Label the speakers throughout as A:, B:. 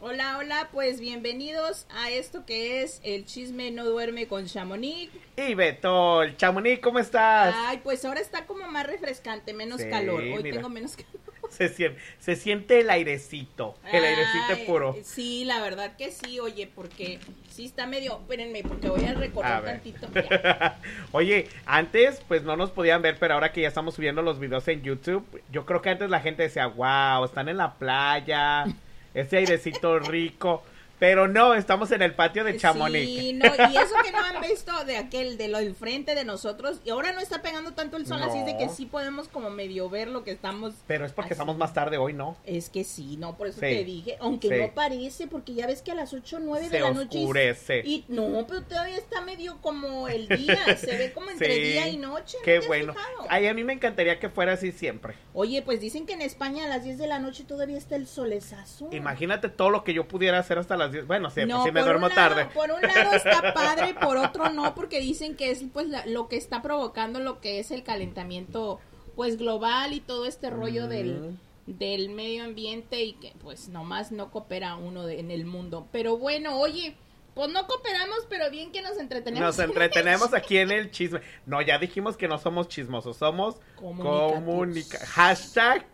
A: Hola, hola, pues bienvenidos a esto que es El Chisme No Duerme con Chamonix.
B: Y Beto, el Chamonix, ¿cómo estás?
A: Ay, pues ahora está como más refrescante, menos
B: Sí,
A: calor. Hoy
B: mira.
A: tengo menos calor.
B: Se, sien- se siente el airecito, el airecito puro.
A: Sí, la verdad que sí, oye, porque sí está medio. Espérenme, porque voy a recorrer
B: A
A: tantito. Ya.
B: Oye, antes pues no nos podían ver, pero ahora que ya estamos subiendo los videos en YouTube, yo creo que antes la gente decía, wow, están en la playa, ese airecito rico. Pero no, estamos en el patio de Chamonix.
A: Sí, no, y eso que no han visto de aquel, de lo del frente de nosotros, y ahora no está pegando tanto el sol, así es de que sí podemos como medio ver lo que estamos.
B: Pero es porque
A: Así.
B: estamos más tarde hoy, ¿no?
A: Es que sí, no, por eso
B: Sí.
A: te dije, aunque
B: Sí.
A: no parece, porque ya ves que a las 8 o 9 de la noche.
B: oscurece.
A: Y no, pero todavía está medio como el día, se ve como entre
B: Sí.
A: día y noche. ¿no
B: Qué bueno. Ay, a mí me encantaría que fuera así siempre.
A: Oye, pues dicen que en España a las 10 de la noche todavía está el solezazo.
B: Imagínate todo lo que yo pudiera hacer hasta las 10. Bueno, sí,
A: No,
B: pues sí me duermo
A: lado-
B: tarde.
A: Por un lado está padre, por otro no, porque dicen que es pues la- lo que está provocando lo que es el calentamiento pues global y todo este rollo
B: Mm.
A: del, del medio ambiente y que pues nomás no coopera uno de- en el mundo. Pero bueno, oye, pues no cooperamos, pero bien que nos entretenemos.
B: Nos entretenemos aquí en el chisme. No, ya dijimos que no somos chismosos, somos comunica hashtag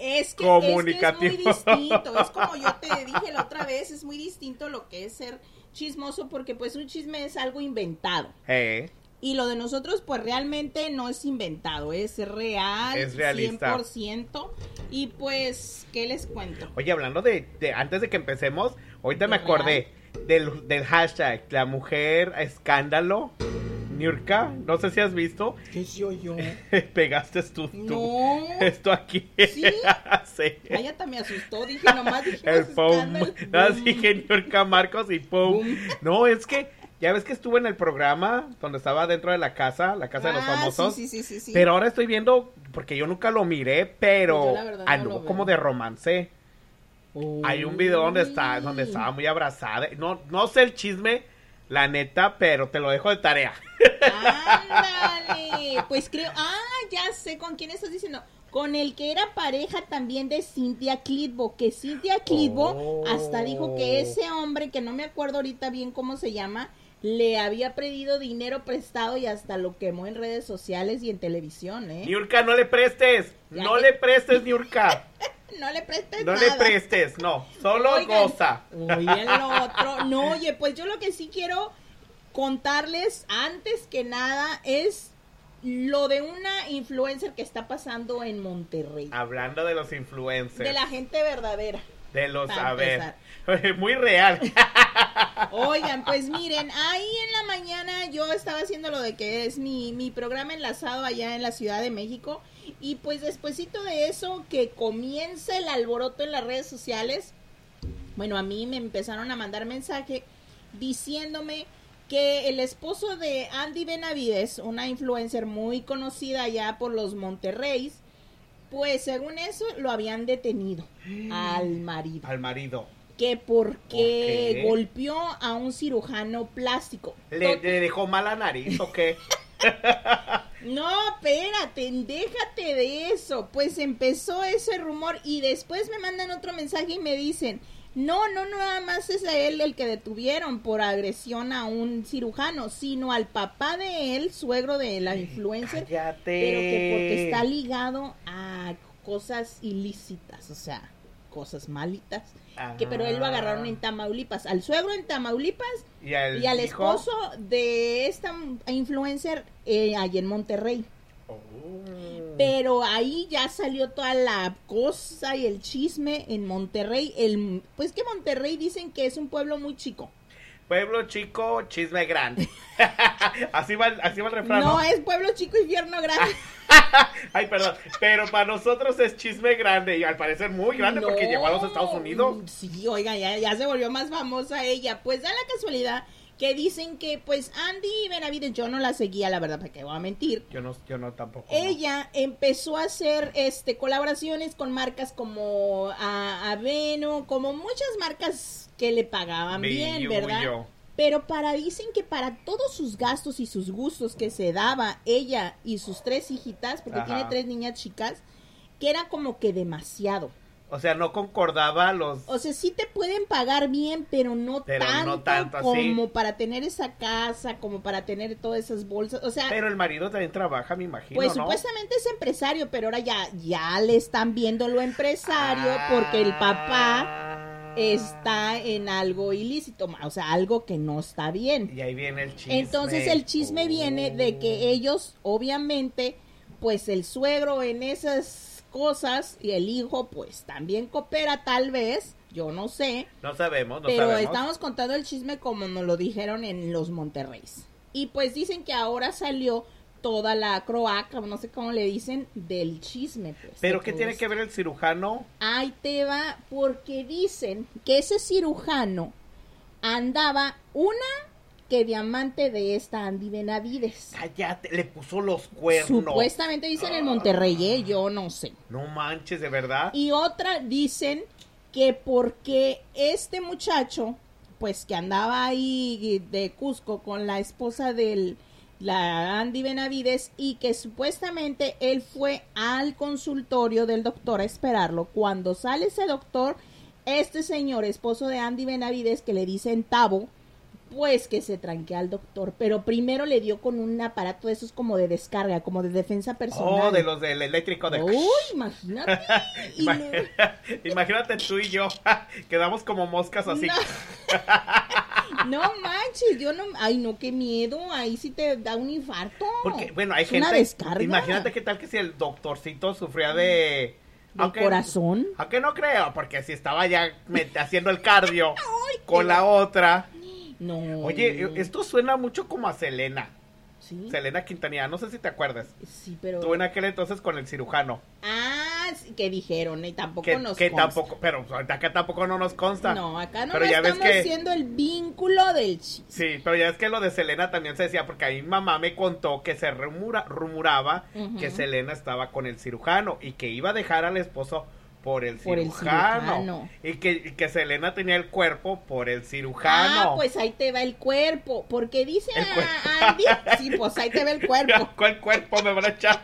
A: Es que, es que es
B: Comunicativo.
A: muy distinto, es como yo te dije la otra vez, es muy distinto lo que es ser chismoso porque pues un chisme es algo inventado. Y lo de nosotros, pues realmente no es inventado, es real,
B: Es realista.
A: 100%. Y pues, ¿qué les cuento?
B: Oye, hablando de, de- antes de que empecemos, ahorita
A: ¿De
B: me acordé del, del hashtag la mujer escándalo Niurka, no sé si has visto,
A: ¿Qué soy yo?
B: pegaste tú, tú
A: No.
B: esto aquí.
A: ¿Sí?
B: Sí.
A: Ay, hasta me asustó, dije nomás, dije,
B: El pum. No, dije Niurka Marcos y pum.
A: Boom.
B: No, es que ya ves que estuve en el programa donde estaba dentro de la casa, la casa de los famosos.
A: Ah, Sí, sí, sí, sí, sí.
B: Pero ahora estoy viendo, porque yo nunca lo miré, pero
A: Yo verdad no
B: anduvo
A: veo.
B: como de romance. Hay un video donde está, donde estaba muy abrazada. No, no sé el chisme, la neta, pero te lo dejo de tarea.
A: Ándale, pues creo, ah, ya sé con quién estás diciendo. Con el que era pareja también de Cynthia Clitbo, que Cynthia Clitbo
B: Oh.
A: hasta dijo que ese hombre, que no me acuerdo ahorita bien cómo se llama, le había pedido dinero prestado y hasta lo quemó en redes sociales y en televisión, ¿eh?
B: Niurka, no le prestes.
A: Ya
B: no
A: que-
B: le prestes, Niurka.
A: No le prestes
B: No
A: nada.
B: le prestes, no. Solo
A: Oigan,
B: goza.
A: Oye, lo otro. No, oye, pues yo lo que sí quiero contarles antes que nada es lo de una influencer que está pasando en Monterrey.
B: Hablando de los influencers.
A: De la gente verdadera.
B: De los, a ver. Muy real.
A: Oigan, pues miren, ahí en la mañana yo estaba haciendo lo de que es mi, mi programa enlazado allá en la Ciudad de México. Y pues despuesito de eso, que comienza el alboroto en las redes sociales, bueno, a mí me empezaron a mandar mensaje diciéndome que el esposo de Andy Benavides, una influencer muy conocida allá por los Monterreys, pues según eso lo habían detenido al marido
B: Al marido.
A: Que porque
B: ¿Por qué?
A: golpeó a un cirujano plástico.
B: ¿Le,
A: To-
B: le dejó mala nariz o qué?
A: No, espérate, déjate de eso. Pues empezó ese rumor y después me mandan otro mensaje y me dicen, no, no, no, nada más es a él el que detuvieron por agresión a un cirujano, sino al papá de él, suegro de la influencer,
B: Cállate.
A: pero que porque está ligado a cosas ilícitas, o sea. Cosas malitas. Que pero él lo agarraron en Tamaulipas, al suegro en Tamaulipas
B: Y al,
A: y al
B: hijo-
A: esposo de esta influencer eh, allí en Monterrey.
B: Oh.
A: Pero ahí ya salió toda la cosa y el chisme en Monterrey. El, pues que Monterrey dicen que es un pueblo muy chico.
B: Pueblo chico, chisme grande. así, va, el- así va el refrán.
A: No es pueblo chico, infierno grande.
B: Ay, perdón. Pero para nosotros es chisme grande y al parecer muy grande porque llegó a los Estados Unidos.
A: Sí, oiga, ya, ya se volvió más famosa ella. Pues da la casualidad que dicen que pues Andy Benavides, yo no la seguía, la verdad, para que voy a mentir.
B: Yo no, yo no tampoco.
A: Ella empezó a hacer este colaboraciones con marcas como a, Aveno, como muchas marcas que le pagaban bien, ¿verdad? Pero para dicen que para todos sus gastos y sus gustos que se daba ella y sus tres hijitas, porque
B: Ajá.
A: tiene tres niñas chicas, que era como que demasiado.
B: O sea, no concordaba los...
A: O sea, sí te pueden pagar bien, pero no
B: Pero
A: tanto,
B: no tanto así.
A: como para tener esa casa, como para tener todas esas bolsas. O sea,
B: Pero el marido también trabaja, me imagino,
A: pues
B: ¿no?
A: supuestamente es empresario, pero ahora ya, ya le están viendo lo empresario porque el papá
B: Ah.
A: está en algo ilícito, o sea, algo que no está bien.
B: Y ahí viene el chisme.
A: Entonces el chisme viene de que ellos, obviamente, pues el suegro en esas cosas y el hijo, pues también coopera tal vez, yo no sé,
B: No sabemos, no
A: pero
B: sabemos.
A: estamos contando el chisme como nos lo dijeron en los Monterreys. Y pues dicen que ahora salió toda la croaca, no sé cómo le dicen, del chisme. Pues,
B: Pero ¿qué tiene
A: esto.
B: que ver el cirujano?
A: Ahí te va, porque dicen que ese cirujano andaba una que diamante de esta Andy Benavides.
B: Cállate, le puso los cuernos.
A: Supuestamente dicen en Monterrey, ¿eh? yo no sé.
B: No manches, de verdad.
A: Y otra dicen que porque este muchacho, pues que andaba ahí de Cusco con la esposa del la Andy Benavides y que supuestamente él fue al consultorio del doctor a esperarlo. Cuando sale ese doctor, este señor, esposo de Andy Benavides, que le dicen Tabo, pues que se tranquea al doctor, pero primero le dio con un aparato de esos como de descarga, como de defensa personal.
B: Oh, de los del eléctrico de...
A: Uy, imagínate.
B: Imagínate tú y yo, quedamos como moscas así.
A: No manches, yo no. Ay, no, qué miedo. Ahí sí te da un infarto.
B: Porque, bueno, hay
A: Es
B: gente...
A: Una descarga.
B: Imagínate qué tal que si el doctorcito sufría de...
A: ¿Del corazón?
B: Aunque no creo, porque si estaba ya haciendo el cardio con la otra.
A: No.
B: Oye, esto suena mucho como a Selena.
A: Sí.
B: Selena Quintanilla, no sé si te acuerdas.
A: Sí, pero.
B: Tú en aquel entonces con el cirujano.
A: Ah, sí, que dijeron, y tampoco
B: Que,
A: nos
B: que
A: consta.
B: tampoco, pero acá tampoco no nos consta.
A: No, acá no
B: Pero
A: nos
B: ya ves
A: estamos
B: que-
A: haciendo el vínculo del chisme.
B: Sí, pero ya es que lo de Selena también se decía, porque ahí mi mamá me contó que se rumura, rumoraba
A: Ujú.
B: que Selena estaba con el cirujano y que iba a dejar al esposo por el
A: Por el
B: cirujano. Y, que, y que Selena tenía el cuerpo por el cirujano.
A: Ah, pues ahí te va el cuerpo. Porque dice
B: El
A: a-
B: cuerpo.
A: Andy. Sí, pues ahí te va el cuerpo.
B: ¿Cuál cuerpo me van a echar?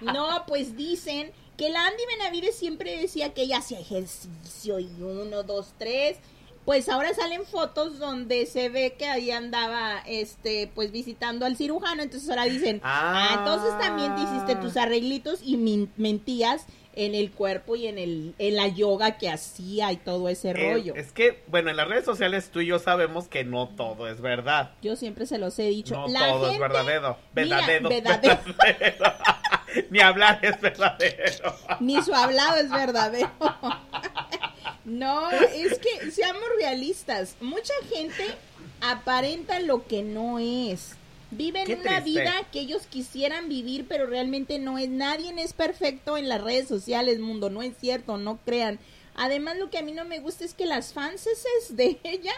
A: No, pues dicen que la Andy Benavides siempre decía que ella hacía ejercicio y uno, dos, tres. Pues ahora salen fotos donde se ve que ahí andaba, este, pues visitando al cirujano. Entonces ahora dicen, ah,
B: Ah.
A: entonces también te hiciste tus arreglitos y mentías en el cuerpo y en el, en la yoga que hacía y todo ese
B: Eh,
A: rollo.
B: es que, bueno, en las redes sociales tú y yo sabemos que no todo es verdad.
A: Yo siempre se los he dicho.
B: No
A: la
B: todo es.
A: Mira,
B: verdadero.
A: verdadero.
B: Ni hablar es verdadero.
A: Ni su hablado es verdadero. No, es que seamos realistas. Mucha gente aparenta lo que no es. Viven una vida que ellos quisieran vivir, pero realmente no es. Nadie es perfecto en las redes sociales, mundo. No es cierto, no crean. Además, lo que a mí no me gusta es que las fanses de ella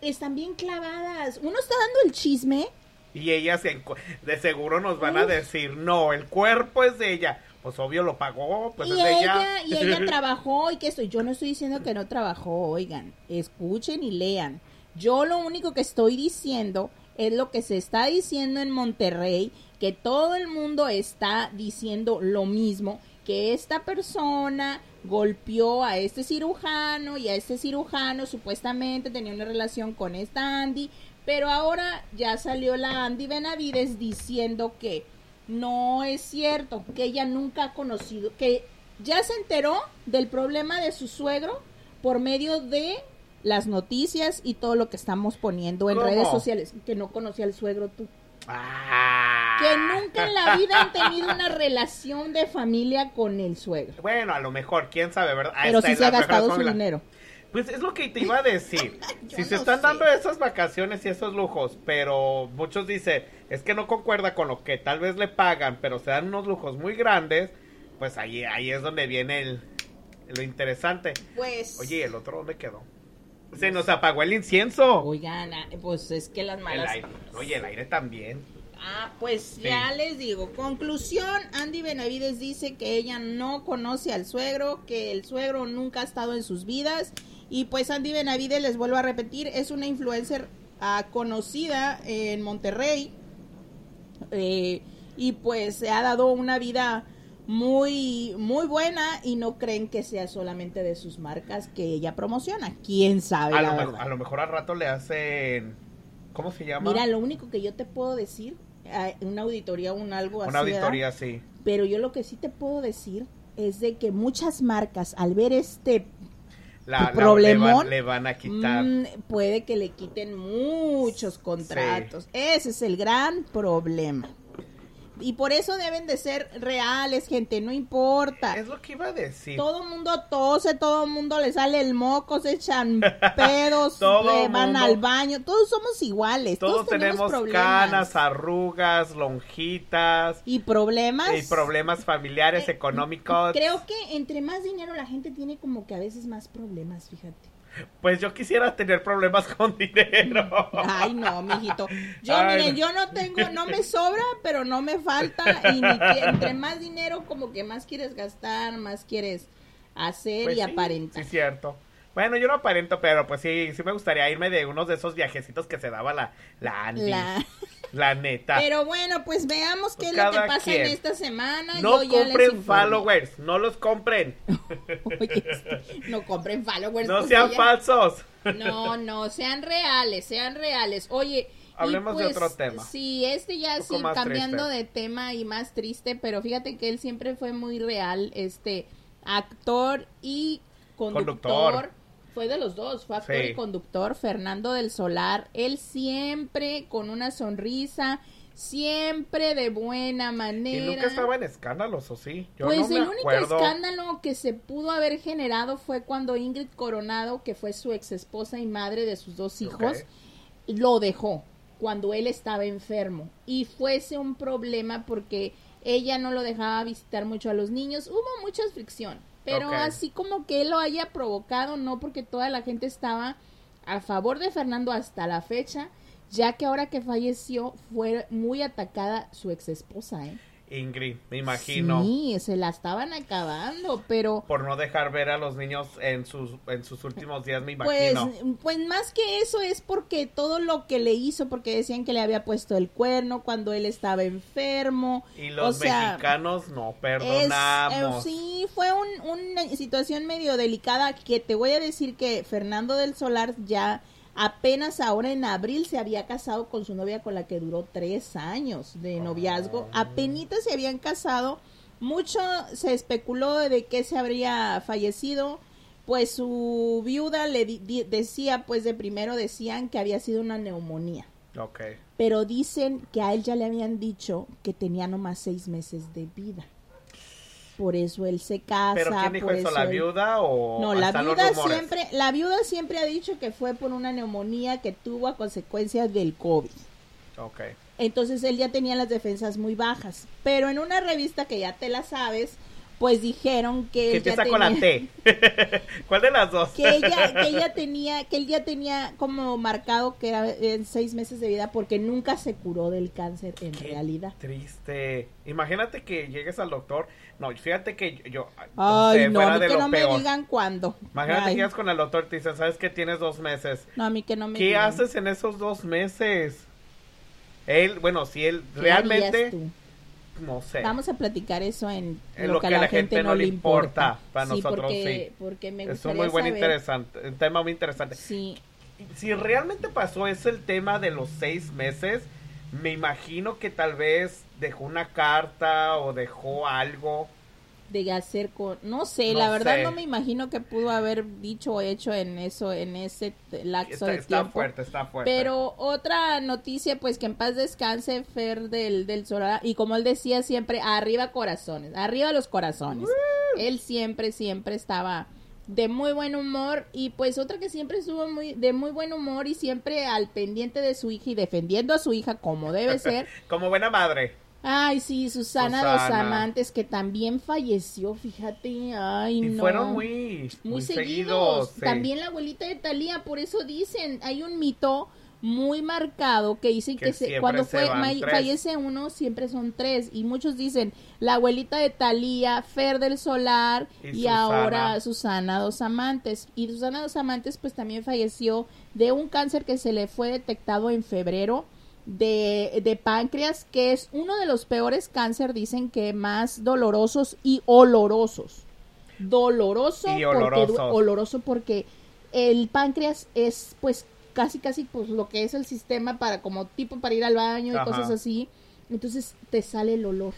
A: están bien clavadas. Uno está dando el chisme.
B: Y ellas de seguro nos van a decir, no, el cuerpo es de ella. Pues obvio lo pagó, pues
A: y
B: es de
A: ella,
B: ella.
A: y ella trabajó y que estoy, yo no estoy diciendo que no trabajó, oigan, escuchen y lean. Yo lo único que estoy diciendo es lo que se está diciendo en Monterrey, que todo el mundo está diciendo lo mismo, que esta persona golpeó a este cirujano y a este cirujano supuestamente tenía una relación con esta Andy, pero ahora ya salió la Andy Benavides diciendo que no es cierto, que ella nunca ha conocido, que ya se enteró del problema de su suegro por medio de las noticias y todo lo que estamos poniendo en
B: ¿Cómo?
A: redes sociales. Que no conocía al suegro tú.
B: Ah.
A: Que nunca en la vida han tenido una relación de familia con el suegro.
B: Bueno, a lo mejor, quién sabe, ¿verdad?
A: Pero sí se ha gastado su
B: familia.
A: dinero.
B: Pues es lo que te iba a decir. Si se
A: no
B: están
A: sé.
B: dando esas vacaciones y esos lujos, pero muchos dicen, es que no concuerda con lo que tal vez le pagan, pero se dan unos lujos muy grandes, pues ahí, ahí es donde viene el, lo interesante.
A: Pues.
B: Oye, ¿y el otro dónde quedó? Se nos apagó el incienso.
A: Oigan, ah, pues es que las
B: el
A: malas.
B: aire. Oye, el aire también.
A: Ah, pues ya les digo. Conclusión: Andy Benavides dice que ella no conoce al suegro, que el suegro nunca ha estado en sus vidas. Y pues Andy Benavides, les vuelvo a repetir, es una influencer ah, conocida en Monterrey. Eh, y pues se ha dado una vida muy muy buena y no creen que sea solamente de sus marcas que ella promociona. ¿Quién sabe?
B: A
A: la
B: lo,
A: verdad?
B: mejor, a lo mejor al rato le hacen... ¿Cómo se llama?
A: Mira, lo único que yo te puedo decir, ah, una auditoría, un algo así.
B: Una
A: ¿verdad?
B: auditoría, sí.
A: Pero yo lo que sí te puedo decir es de que muchas marcas, al ver este,
B: La, la- le,
A: problemón,
B: van, le van a quitar.
A: mm, puede que le quiten muchos contratos. Ese es el gran problema. Y por eso deben de ser reales, gente, no importa.
B: Es lo que iba a decir.
A: Todo mundo tose, todo mundo le sale el moco, se echan pedos,
B: Todo
A: eh, van
B: mundo-
A: al baño, todos somos iguales, todos,
B: Todos tenemos
A: problemas.
B: canas, arrugas, lonjitas
A: y problemas.
B: y problemas familiares,
A: Eh,
B: económicos.
A: Creo que entre más dinero la gente tiene como que a veces más problemas, fíjate.
B: Pues yo quisiera tener problemas con dinero.
A: Ay, no, mijito. Yo,
B: Ay,
A: miren,
B: no.
A: yo no tengo, no me sobra, pero no me falta. Y ni entre más dinero, como que más quieres gastar, más quieres hacer
B: Pues
A: y
B: sí,
A: aparentar.
B: Sí, cierto. Bueno, yo no aparento, pero pues sí, sí me gustaría irme de unos de esos viajecitos que se daba la, la Andy. La,
A: La-
B: neta.
A: Pero bueno, pues veamos qué
B: Pues
A: es lo que pasa
B: quien.
A: en esta semana.
B: no
A: Yo
B: compren followers, no los compren.
A: Oye, no compren followers.
B: No sean
A: ya-
B: falsos.
A: No, no, sean reales, sean reales. Oye,
B: Hablemos de
A: pues,
B: otro tema.
A: Sí, este ya sí cambiando
B: triste.
A: de tema y más triste, pero fíjate que él siempre fue muy real, este actor y conductor.
B: Conductor.
A: Fue de los dos, fue actor
B: Sí.
A: y conductor, Fernando del Solar. Él siempre con una sonrisa, siempre de buena
B: Y
A: manera.
B: nunca estaba en escándalos, ¿o sí? Yo
A: Pues
B: no
A: el único
B: acuerdo.
A: escándalo que se pudo haber generado fue cuando Ingrid Coronado, que fue su ex esposa y madre de sus dos hijos, lo dejó cuando él estaba enfermo. Y fuese un problema porque ella no lo dejaba visitar mucho a los niños. Hubo mucha fricción. Pero así como que él lo haya provocado, no porque toda la gente estaba a favor de Fernando hasta la fecha, ya que ahora que falleció fue muy atacada su ex esposa, ¿eh?
B: Ingrid, me imagino.
A: Sí, se la estaban acabando, pero
B: Por no dejar ver a los niños en sus, en sus últimos días, me
A: pues,
B: imagino.
A: pues más que eso es porque todo lo que le hizo, porque decían que le había puesto el cuerno cuando él estaba enfermo.
B: y los
A: o sea,
B: mexicanos no
A: es-
B: perdonamos.
A: eh, sí, fue un- una situación medio delicada que te voy a decir que Fernando del Solar ya apenas ahora en abril se había casado con su novia con la que duró tres años de noviazgo. Apenitas se habían casado. Mucho se especuló de que se habría fallecido. Pues su viuda le decía, pues de primero decían que había sido una neumonía.
B: Ok.
A: Pero dicen que a él ya le habían dicho que tenía nomás seis meses de vida. Por eso él se casa.
B: ¿Pero quién dijo
A: por
B: eso? ¿La
A: él-
B: viuda o
A: No, la viuda siempre, la viuda siempre ha dicho que fue por una neumonía que tuvo a consecuencias del COVID.
B: Ok.
A: Entonces él ya tenía las defensas muy bajas. Pero en una revista que ya te la sabes, pues dijeron que
B: Que
A: él ya
B: empieza con la
A: tenía-
B: T. ¿Cuál de las dos?
A: que ella, que ella tenía, que él ya tenía como marcado que era en seis meses de vida porque nunca se curó del cáncer en
B: Qué
A: realidad.
B: Triste. Imagínate que llegues al doctor. No, fíjate que yo.
A: Ay, no, a mí
B: de
A: que no me digan cuándo.
B: Imagínate
A: Ay,
B: que llegas con el doctor y te dicen, ¿sabes que tienes dos meses?
A: No, a mí que no me
B: ¿Qué
A: digan.
B: haces en esos dos meses? Él, bueno, si él
A: ¿Qué
B: realmente, no sé.
A: Vamos a platicar eso en
B: En lo que a la gente no le importa, para
A: sí,
B: nosotros
A: porque,
B: sí.
A: Porque me
B: es un muy buen
A: saber-
B: interesante, un tema muy interesante.
A: Sí,
B: Si realmente pasó eso el tema de los seis meses, me imagino que tal vez dejó una carta o dejó algo
A: de hacer con no sé
B: No
A: la verdad
B: sé.
A: no me imagino que pudo haber dicho o hecho en eso en ese lapso
B: Está,
A: de
B: está
A: tiempo
B: fuerte, está fuerte.
A: pero otra noticia, pues que en paz descanse Fer del, del Solar. Y como él decía siempre, arriba corazones, arriba los corazones. Él siempre, siempre estaba de muy buen humor. Y pues otra que siempre estuvo muy, de muy buen humor y siempre al pendiente de su hija y defendiendo a su hija como debe ser.
B: Como buena madre.
A: Ay, sí, Susana,
B: Susana.
A: Dos Amantes, que también falleció, fíjate. Ay,
B: Y
A: no.
B: fueron muy,
A: muy,
B: muy
A: seguidos.
B: sí.
A: También la abuelita de Talía, por eso dicen, hay un mito muy marcado que dicen que,
B: Que
A: se- cuando
B: se
A: fue fallece uno siempre son tres y muchos dicen la abuelita de Talía, Fer del Solar
B: Y
A: y,
B: Susana.
A: ahora Susana Dos Amantes y Susana Dos Amantes pues también falleció de un cáncer que se le fue detectado en febrero de, de páncreas que es uno de los peores cáncer dicen que más dolorosos y olorosos. Doloroso
B: Y
A: porque oloroso porque el páncreas es pues casi casi pues lo que es el sistema para como tipo para ir al baño y
B: Ajá.
A: cosas así. Entonces te sale el olor.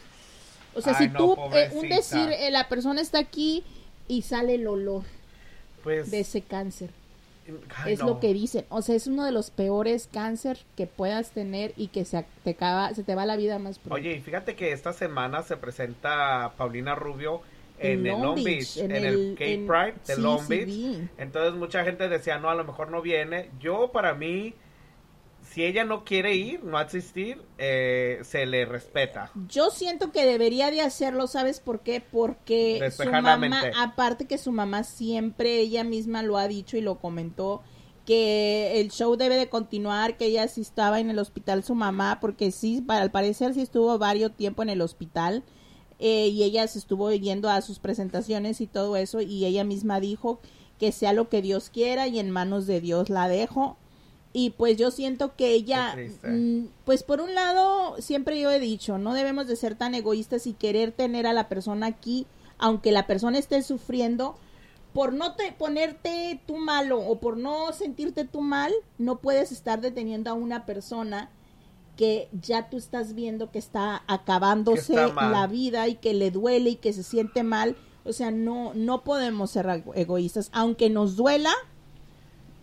A: O sea
B: Ay,
A: si
B: no,
A: tú eh, un decir eh, la persona está aquí y sale el olor
B: Pues,
A: de ese cáncer
B: ay,
A: es
B: no.
A: lo que dicen o sea es uno de los peores cáncer que puedas tener y que se te acaba se te va la vida más pronto
B: Oye, y fíjate que esta semana se presenta Paulina Rubio en,
A: En
B: el
A: Long Beach,
B: Beach, en,
A: en
B: el,
A: en-
B: Pride de
A: sí,
B: Long Beach. Entonces mucha gente decía, no, a lo mejor no viene. Yo, para mí, si ella no quiere ir, no asistir, eh, se le respeta.
A: Yo siento que debería de hacerlo, ¿sabes por qué? Porque su mamá, aparte que su mamá siempre, ella misma lo ha dicho y lo comentó, que el show debe de continuar, que ella sí estaba en el hospital su mamá, porque sí, para al parecer sí estuvo varios tiempo en el hospital, eh, y ella se estuvo yendo a sus presentaciones y todo eso, y ella misma dijo que sea lo que Dios quiera y en manos de Dios la dejo. Y pues yo siento que ella, mm, pues por un lado, siempre yo he dicho, no debemos de ser tan egoístas y querer tener a la persona aquí, aunque la persona esté sufriendo, por no te ponerte tú malo o por no sentirte tú mal, no puedes estar deteniendo a una persona que ya tú estás viendo que está acabándose
B: Que está mal.
A: la vida y que le duele y que se siente mal. O sea, no, no podemos ser ego- egoístas. Aunque nos duela,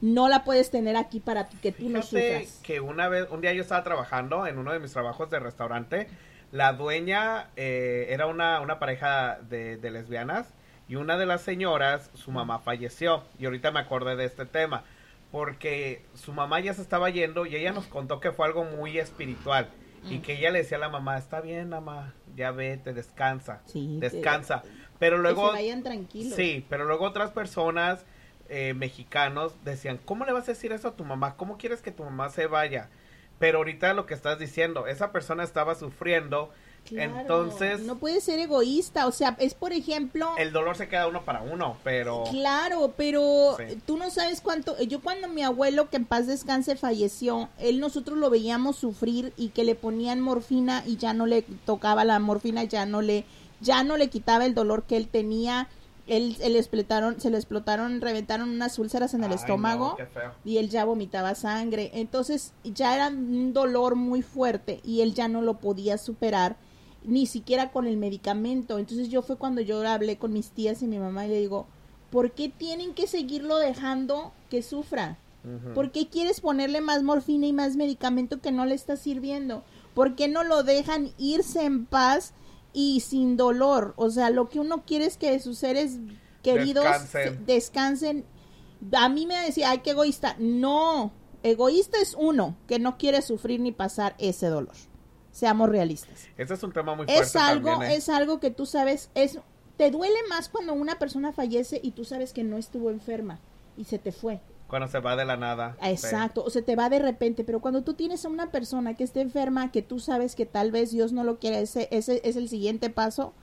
A: no la puedes tener aquí para que tú no
B: Fíjate
A: sufras.
B: que una vez, un día yo estaba trabajando en uno de mis trabajos de restaurante. La dueña eh, era una, una pareja de, de lesbianas y una de las señoras, su mamá falleció. Y ahorita me acordé de este tema. Porque su mamá ya se estaba yendo y ella nos contó que fue algo muy espiritual. Y
A: Mm.
B: que ella le decía a la mamá, está bien, mamá, ya vete, descansa,
A: Sí,
B: descansa. Pero
A: que
B: luego...
A: se vayan tranquilos.
B: Sí, pero luego otras personas eh, mexicanos decían, ¿cómo le vas a decir eso a tu mamá? ¿Cómo quieres que tu mamá se vaya? Pero ahorita lo que estás diciendo, esa persona estaba sufriendo,
A: Claro,
B: entonces
A: no puedes ser egoísta. O sea, es por ejemplo.
B: el dolor se queda uno para uno, pero...
A: Claro, pero
B: Sí.
A: tú no sabes cuánto. Yo cuando mi abuelo, que en paz descanse, falleció, él nosotros lo veíamos sufrir y que le ponían morfina y ya no le tocaba la morfina, ya no le, ya no le quitaba el dolor que él tenía. Él, él explotaron, se le explotaron, reventaron unas úlceras en el
B: Ay,
A: estómago
B: no,
A: y él ya vomitaba sangre. Entonces ya era un dolor muy fuerte y él ya no lo podía superar ni siquiera con el medicamento. Entonces yo fue cuando yo hablé con mis tías y mi mamá y le digo, ¿por qué tienen que seguirlo dejando que sufra? ¿Por qué quieres ponerle más morfina y más medicamento que no le está sirviendo? ¿Por qué no lo dejan irse en paz y sin dolor? O sea, lo que uno quiere es que sus seres queridos
B: Descansen.
A: se- descansen. A mí me decía, ay, qué egoísta. No, egoísta es uno que no quiere sufrir ni pasar ese dolor. Seamos realistas.
B: Ese es un tema muy fuerte
A: Es algo,
B: también, ¿eh?
A: es algo que tú sabes, es te duele más cuando una persona fallece y tú sabes que no estuvo enferma y se te fue.
B: Cuando se va de la nada.
A: Exacto, o se te va de repente, pero cuando tú tienes a una persona que esté enferma, que tú sabes que tal vez Dios no lo quiere, ese, ese es el siguiente paso,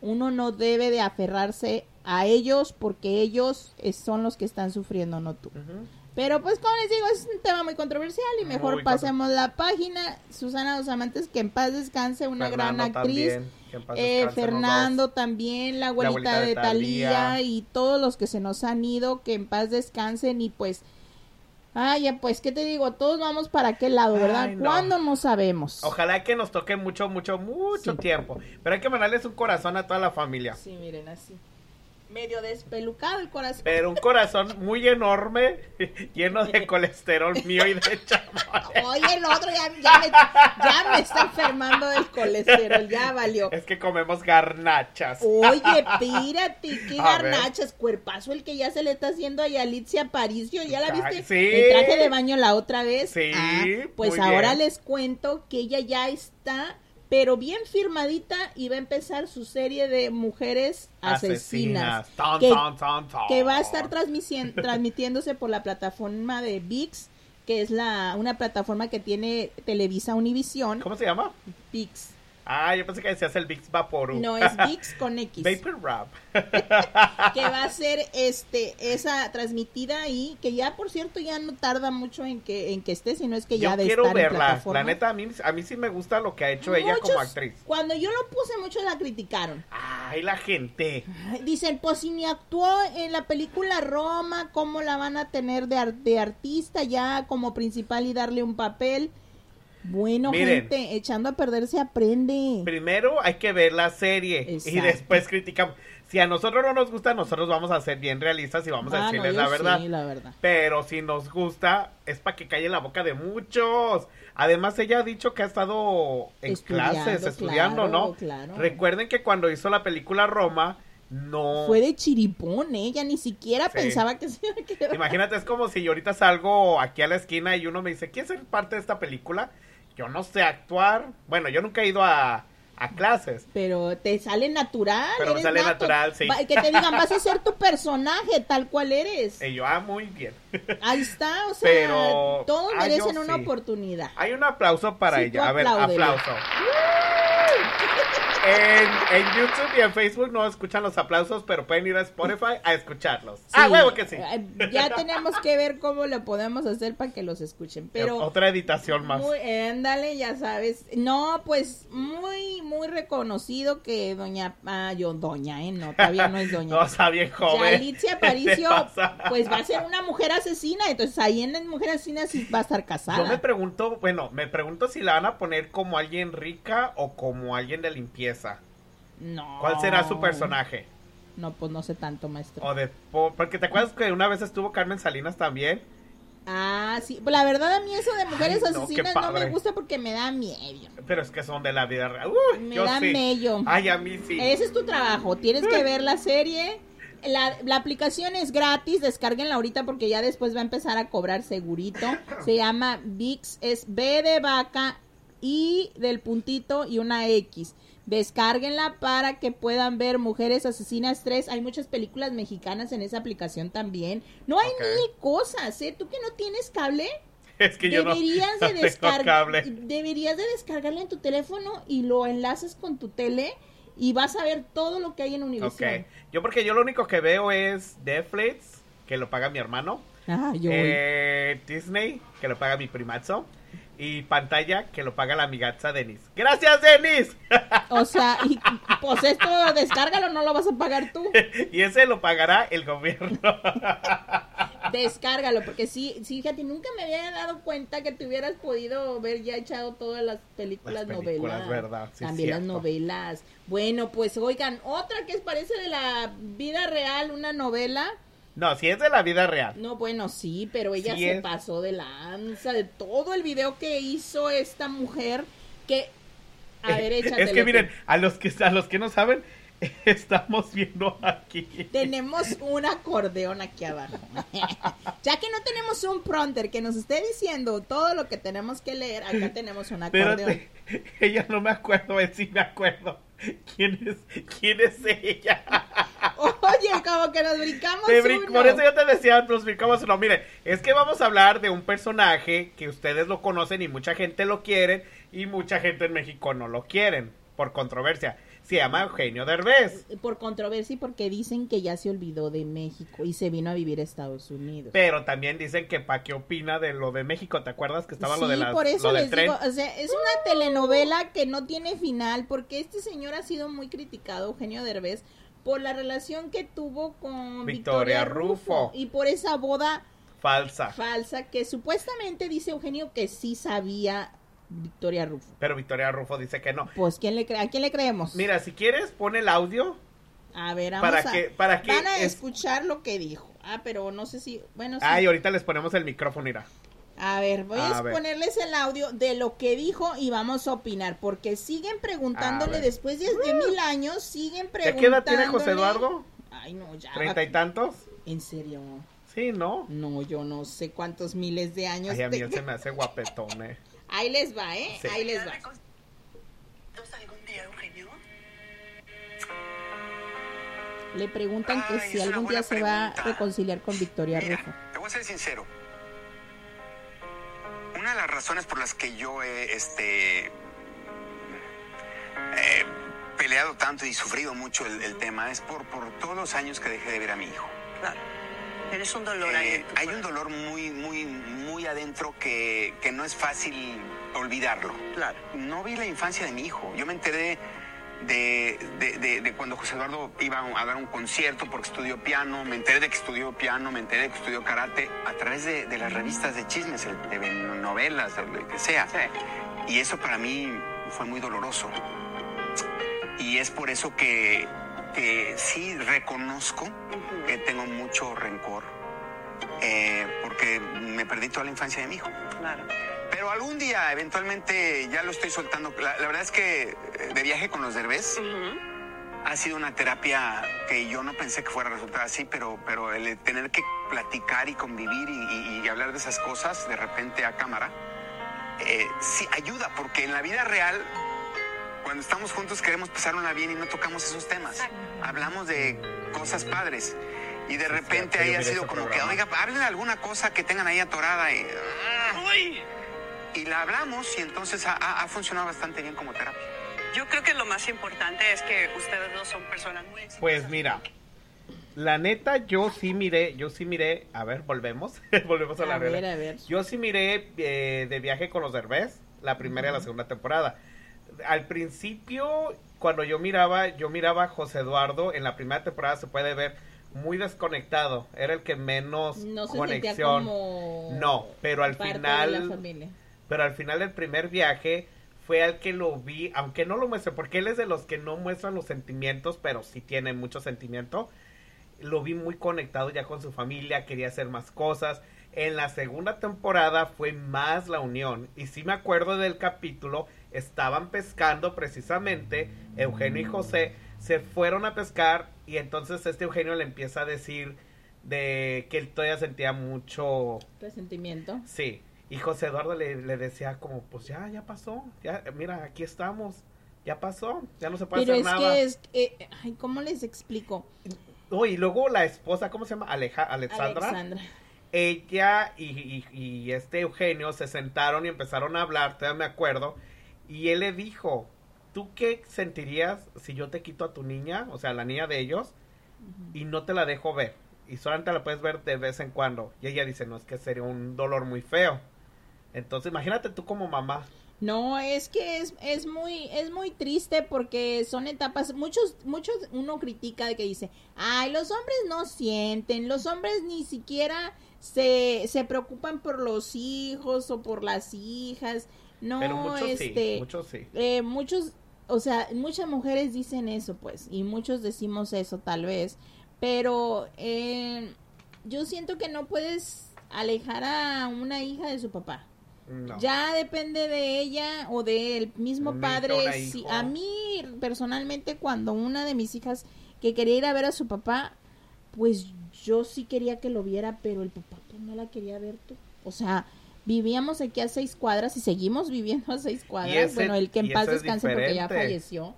A: uno no debe de aferrarse a ellos porque ellos eh, son los que están sufriendo, no tú. Pero pues como les digo, es un tema muy controversial y mejor
B: Muy
A: pasemos la página. Susana Dos Amantes, que en paz descanse, una gran actriz.
B: también,
A: Eh, Fernando también, la abuelita,
B: abuelita de
A: de Talía y todos los que se nos han ido, que en paz descansen y pues Ay, ya pues, ¿qué te digo? Todos vamos para aquel lado, ¿verdad?
B: Ay, no.
A: ¿Cuándo? No sabemos.
B: Ojalá que nos toque mucho, mucho, mucho
A: Sí.
B: tiempo. Pero hay que mandarles un corazón a toda la familia.
A: Sí, miren, así. Medio despelucado el corazón.
B: Pero un corazón muy enorme, lleno de colesterol mío y de chamoy.
A: Oye, el otro ya, ya me, ya me está enfermando del colesterol, ya valió.
B: Es que comemos garnachas.
A: Oye, pírate, qué
B: A ver.
A: garnachas, cuerpazo el que ya se le está haciendo a Yalitza Aparicio, ¿ya la viste?
B: sí.
A: El traje de baño la otra vez.
B: Sí,
A: Ah, pues ahora
B: bien.
A: les cuento que ella ya está, pero bien firmadita y va a empezar su serie de mujeres asesinas.
B: Ton,
A: que, que va a estar transmitiéndose por la plataforma de VIX, que es la una plataforma que tiene Televisa Univisión.
B: ¿Cómo se llama?
A: VIX.
B: Ah, yo pensé que decías el Vicks Vaporub.
A: No, es VIX con X.
B: Vapor Rub.
A: que va a ser este esa transmitida ahí que ya por cierto ya no tarda mucho en que en que esté sino es que ya
B: Yo
A: de
B: quiero
A: estar en
B: verla.
A: plataforma.
B: La neta, a mí, a mí sí me gusta lo que ha hecho ella como
A: Muchos,
B: actriz.
A: cuando yo lo puse muchos la criticaron
B: Ay, la gente.
A: Dicen pues si ni actuó en la película Roma cómo la van a tener de, de artista ya como principal y darle un papel bueno
B: Miren.
A: gente echando a perder se aprende
B: Primero hay que ver la serie y después criticamos. Si a nosotros no nos gusta, nosotros vamos a ser bien realistas y vamos a
A: Ah,
B: decirles la verdad.
A: sí, la verdad
B: Pero si nos gusta, es para que calle la boca de muchos. Además, ella ha dicho que ha estado en
A: Estudiando,
B: clases, estudiando,
A: claro,
B: ¿no?
A: claro.
B: Recuerden que cuando hizo la película Roma, no...
A: fue de chiripón ella ni siquiera
B: Sí.
A: pensaba que se iba a quedar
B: Imagínate, es como si yo ahorita salgo aquí a la esquina y uno me dice, ¿quieres ser parte de esta película? Yo no sé actuar. Bueno, yo nunca he ido a, a clases.
A: Pero te sale natural.
B: Pero me sale
A: nato.
B: natural, sí.
A: Que te digan, vas a ser tu personaje tal cual eres.
B: Y yo, ah, muy bien.
A: Ahí está, o sea,
B: Pero-
A: todos
B: ah,
A: merecen una
B: sí.
A: oportunidad.
B: Hay un aplauso para
A: Sí,
B: ella. A ver, aplauso. En, en YouTube y en Facebook no escuchan los aplausos, pero pueden ir a Spotify a escucharlos. Ah, huevo que sí.
A: Eh, Ya tenemos que ver cómo lo podemos hacer para que los escuchen. Pero
B: Otra editación más.
A: Muy, ándale, ya sabes. No, pues muy, muy reconocido que doña, ah, yo, doña, eh, no, todavía no es doña.
B: No, está bien joven.
A: Yalitza
B: ¿Qué te
A: Aparicio, pues va a ser una mujer asesina, entonces ahí en las mujeres asesinas sí va a estar casada.
B: Yo me pregunto, bueno, me pregunto si la van a poner como alguien rica o como alguien de limpieza.
A: No.
B: ¿Cuál será su personaje?
A: No, pues no sé tanto, maestro.
B: O de po- porque te acuerdas que una vez estuvo Carmen Salinas también.
A: Ah, sí. Pues la verdad a mí eso de mujeres
B: Ay, no, qué
A: asesinas no, me gusta porque me da miedo.
B: Pero es que son de la vida real. Uy,
A: Me
B: yo
A: da
B: sí.
A: mello.
B: Ay, a mí sí.
A: Ese es tu trabajo. Tienes que ver la serie. La, la aplicación es gratis, descárguenla ahorita porque ya después va a empezar a cobrar segurito. Se llama VIX, es B de vaca, I del puntito y una X. Descárguenla para que puedan ver Mujeres Asesinas 3. Hay muchas películas mexicanas en esa aplicación también. No hay
B: Ok.
A: mil cosas, ¿eh? ¿Tú que no tienes cable?
B: Es que yo no,
A: deberías
B: no
A: de descargar deberías de descargarla en tu teléfono y lo enlaces con tu tele y vas a ver todo lo que hay en. Univision.
B: Yo porque yo lo único que veo es Netflix, que lo paga mi hermano.
A: Ah, yo
B: Eh, Disney, que lo paga mi primazo. Y pantalla, que lo paga la amigaza Denis. ¡Gracias, Denis!
A: o sea, y, pues esto descárgalo, no lo vas a pagar tú.
B: y ese lo pagará el gobierno.
A: Descárgalo, porque sí, sí, fíjate, nunca me había dado cuenta que te hubieras podido ver ya echado todas las películas,
B: Las películas,
A: novelas.
B: verdad, sí,
A: También las novelas. Bueno, pues oigan, otra que es parece de la vida real, una novela.
B: No, si es de la vida real.
A: No, bueno, sí, pero ella
B: Sí
A: se
B: es.
A: pasó de lanza de todo el video que hizo esta mujer que a ver, échatelo
B: es que miren, a los que a los que no saben, estamos viendo aquí.
A: tenemos un acordeón aquí abajo. ya que no tenemos un prompter que nos esté diciendo todo lo que tenemos que leer, acá tenemos un acordeón.
B: Espérate, ella no me acuerdo, él sí me acuerdo. ¿Quién es, quién es ella?
A: Oye, como que nos brincamos
B: brin-
A: uno.
B: Por eso yo te decía, nos brincamos no. Miren, es que vamos a hablar de un personaje que ustedes lo conocen y mucha gente lo quiere y mucha gente en México no lo quieren por controversia. Se llama Eugenio Derbez.
A: Por controversia y porque dicen que ya se olvidó de México y se vino a vivir a Estados Unidos.
B: Pero también dicen que pa' qué opina de lo de México. ¿Te acuerdas que estaba lo de
A: Sí,
B: las,
A: por eso
B: lo
A: les
B: tren?
A: digo, o sea, es una telenovela que no tiene final porque este señor ha sido muy criticado, Eugenio Derbez, por la relación que tuvo con
B: Victoria
A: Victoria, Rufo.
B: Rufo.
A: y por esa boda
B: Falsa.
A: falsa, que supuestamente dice Eugenio que sí sabía Victoria Rufo.
B: Pero Victoria Rufo dice que no.
A: Pues, ¿quién le ¿a quién le creemos?
B: Mira, si quieres, pon el audio.
A: a ver, vamos
B: para
A: a...
B: que- para que
A: Van a
B: es-
A: escuchar lo que dijo. Ah, pero no sé si... Bueno, sí.
B: Ay, ahorita les ponemos el micrófono, mira.
A: A ver, voy a,
B: A ver.
A: ponerles el audio de lo que dijo y vamos a opinar, porque siguen preguntándole después de, de mil años, siguen
B: ¿Ya
A: preguntándole.
B: qué edad tiene José Eduardo?
A: Ay, no, ya.
B: ¿Treinta y tantos?
A: ¿En serio?
B: Sí, ¿no?
A: No, yo no sé cuántos miles de años.
B: Ay, a mí
A: te-
B: él se me hace guapetón, eh.
A: Ahí les va, ¿eh?
B: Sí.
A: Ahí les va.
C: algún día, Eugenio?
A: Le preguntan que si algún día se va a reconciliar con Victoria
C: Mira,
A: Rufo.
C: te voy a ser sincero. Una de las razones por las que yo he este, he peleado tanto y sufrido mucho el, el tema es por, por todos los años que dejé de ver a mi hijo.
D: Claro. Eres un dolor ahí.
C: Eh,
D: tu
C: hay un dolor muy, muy, muy adentro que, que no es fácil olvidarlo.
D: Claro.
C: No vi la infancia de mi hijo. Yo me enteré de, de- de- de cuando José Eduardo iba a dar un concierto porque estudió piano. Me enteré de que estudió piano, me enteré de que estudió karate a través de, de las revistas de chismes, de novelas, de lo que sea. Y eso para mí fue muy doloroso. Y es por eso que, que sí reconozco que tengo mucho rencor. eh, porque me perdí toda la infancia de mi hijo.
D: Claro.
C: Pero algún día, eventualmente, ya lo estoy soltando. La, la verdad es que eh, de viaje con los derbés ha sido una terapia que yo no pensé que fuera a resultar así, pero, pero el tener que platicar y convivir y, y- y hablar de esas cosas de repente a cámara, eh, sí ayuda, porque en la vida real, cuando estamos juntos queremos pasarla bien y no tocamos esos temas. Hablamos de cosas padres. Y de repente
B: yo
C: ahí ha sido como que, oiga, hablen de alguna cosa que tengan ahí atorada. Y,
D: Uy,
C: y la hablamos y entonces ha, funcionado bastante bien como terapia.
D: yo creo que lo más importante es que ustedes dos son personas muy exitosas.
B: Pues mira, la neta, yo sí miré, yo sí miré, a ver, volvemos, volvemos a la
A: A ver,
B: realidad.
A: a ver.
B: Yo sí miré eh, de viaje con los Derbez, la primera y la segunda temporada. Al principio, cuando yo miraba, yo miraba a José Eduardo, en la primera temporada se puede ver muy desconectado, era el que menos
A: No se
B: conexión.
A: sentía como...
B: No, pero al
A: parte
B: final-
A: de la familia.
B: Pero al final del primer viaje fue al que lo vi, aunque no lo muestre, porque él es de los que no muestran los sentimientos, pero sí tiene mucho sentimiento. Lo vi muy conectado ya con su familia, quería hacer más cosas. En la segunda temporada fue más la unión. Y sí me acuerdo del capítulo, estaban pescando precisamente, Eugenio y José se fueron a pescar y entonces este Eugenio le empieza a decir de que él todavía sentía mucho
A: Resentimiento.
B: Sí, y José Eduardo le, le decía como, pues ya, ya pasó, ya, mira, aquí estamos, ya pasó, ya no se puede
A: Pero
B: hacer
A: es
B: nada.
A: que es... eh, ay, ¿cómo les explico?
B: No, y luego la esposa, ¿cómo se llama? Aleja, Alexandra.
A: Alexandra.
B: Ella y, y- y este Eugenio se sentaron y empezaron a hablar, todavía me acuerdo, y él le dijo, ¿tú qué sentirías si yo te quito a tu niña, o sea, la niña de ellos, y no te la dejo ver? Y solamente la puedes ver de vez en cuando. Y ella dice, no, es que sería un dolor muy feo. Entonces, imagínate tú como mamá.
A: No, es que es, es muy es muy triste porque son etapas, muchos muchos uno critica de que dice, "Ay, los hombres no sienten, los hombres ni siquiera se, se preocupan por los hijos o por las hijas." No,
B: Pero muchos
A: este
B: sí, muchos sí.
A: eh, muchos, o sea, muchas mujeres dicen eso, pues, y muchos decimos eso tal vez, pero eh, yo siento que no puedes alejar a una hija de su papá.
B: No.
A: Ya depende de ella o del mismo padre. Si- a mí, personalmente, cuando una de mis hijas que quería ir a ver a su papá, pues yo sí quería que lo viera, pero el papá pues, no la quería ver tú. O sea, vivíamos aquí a seis cuadras y seguimos viviendo a seis cuadras.
B: ese-
A: bueno, el que en paz descanse porque ya falleció.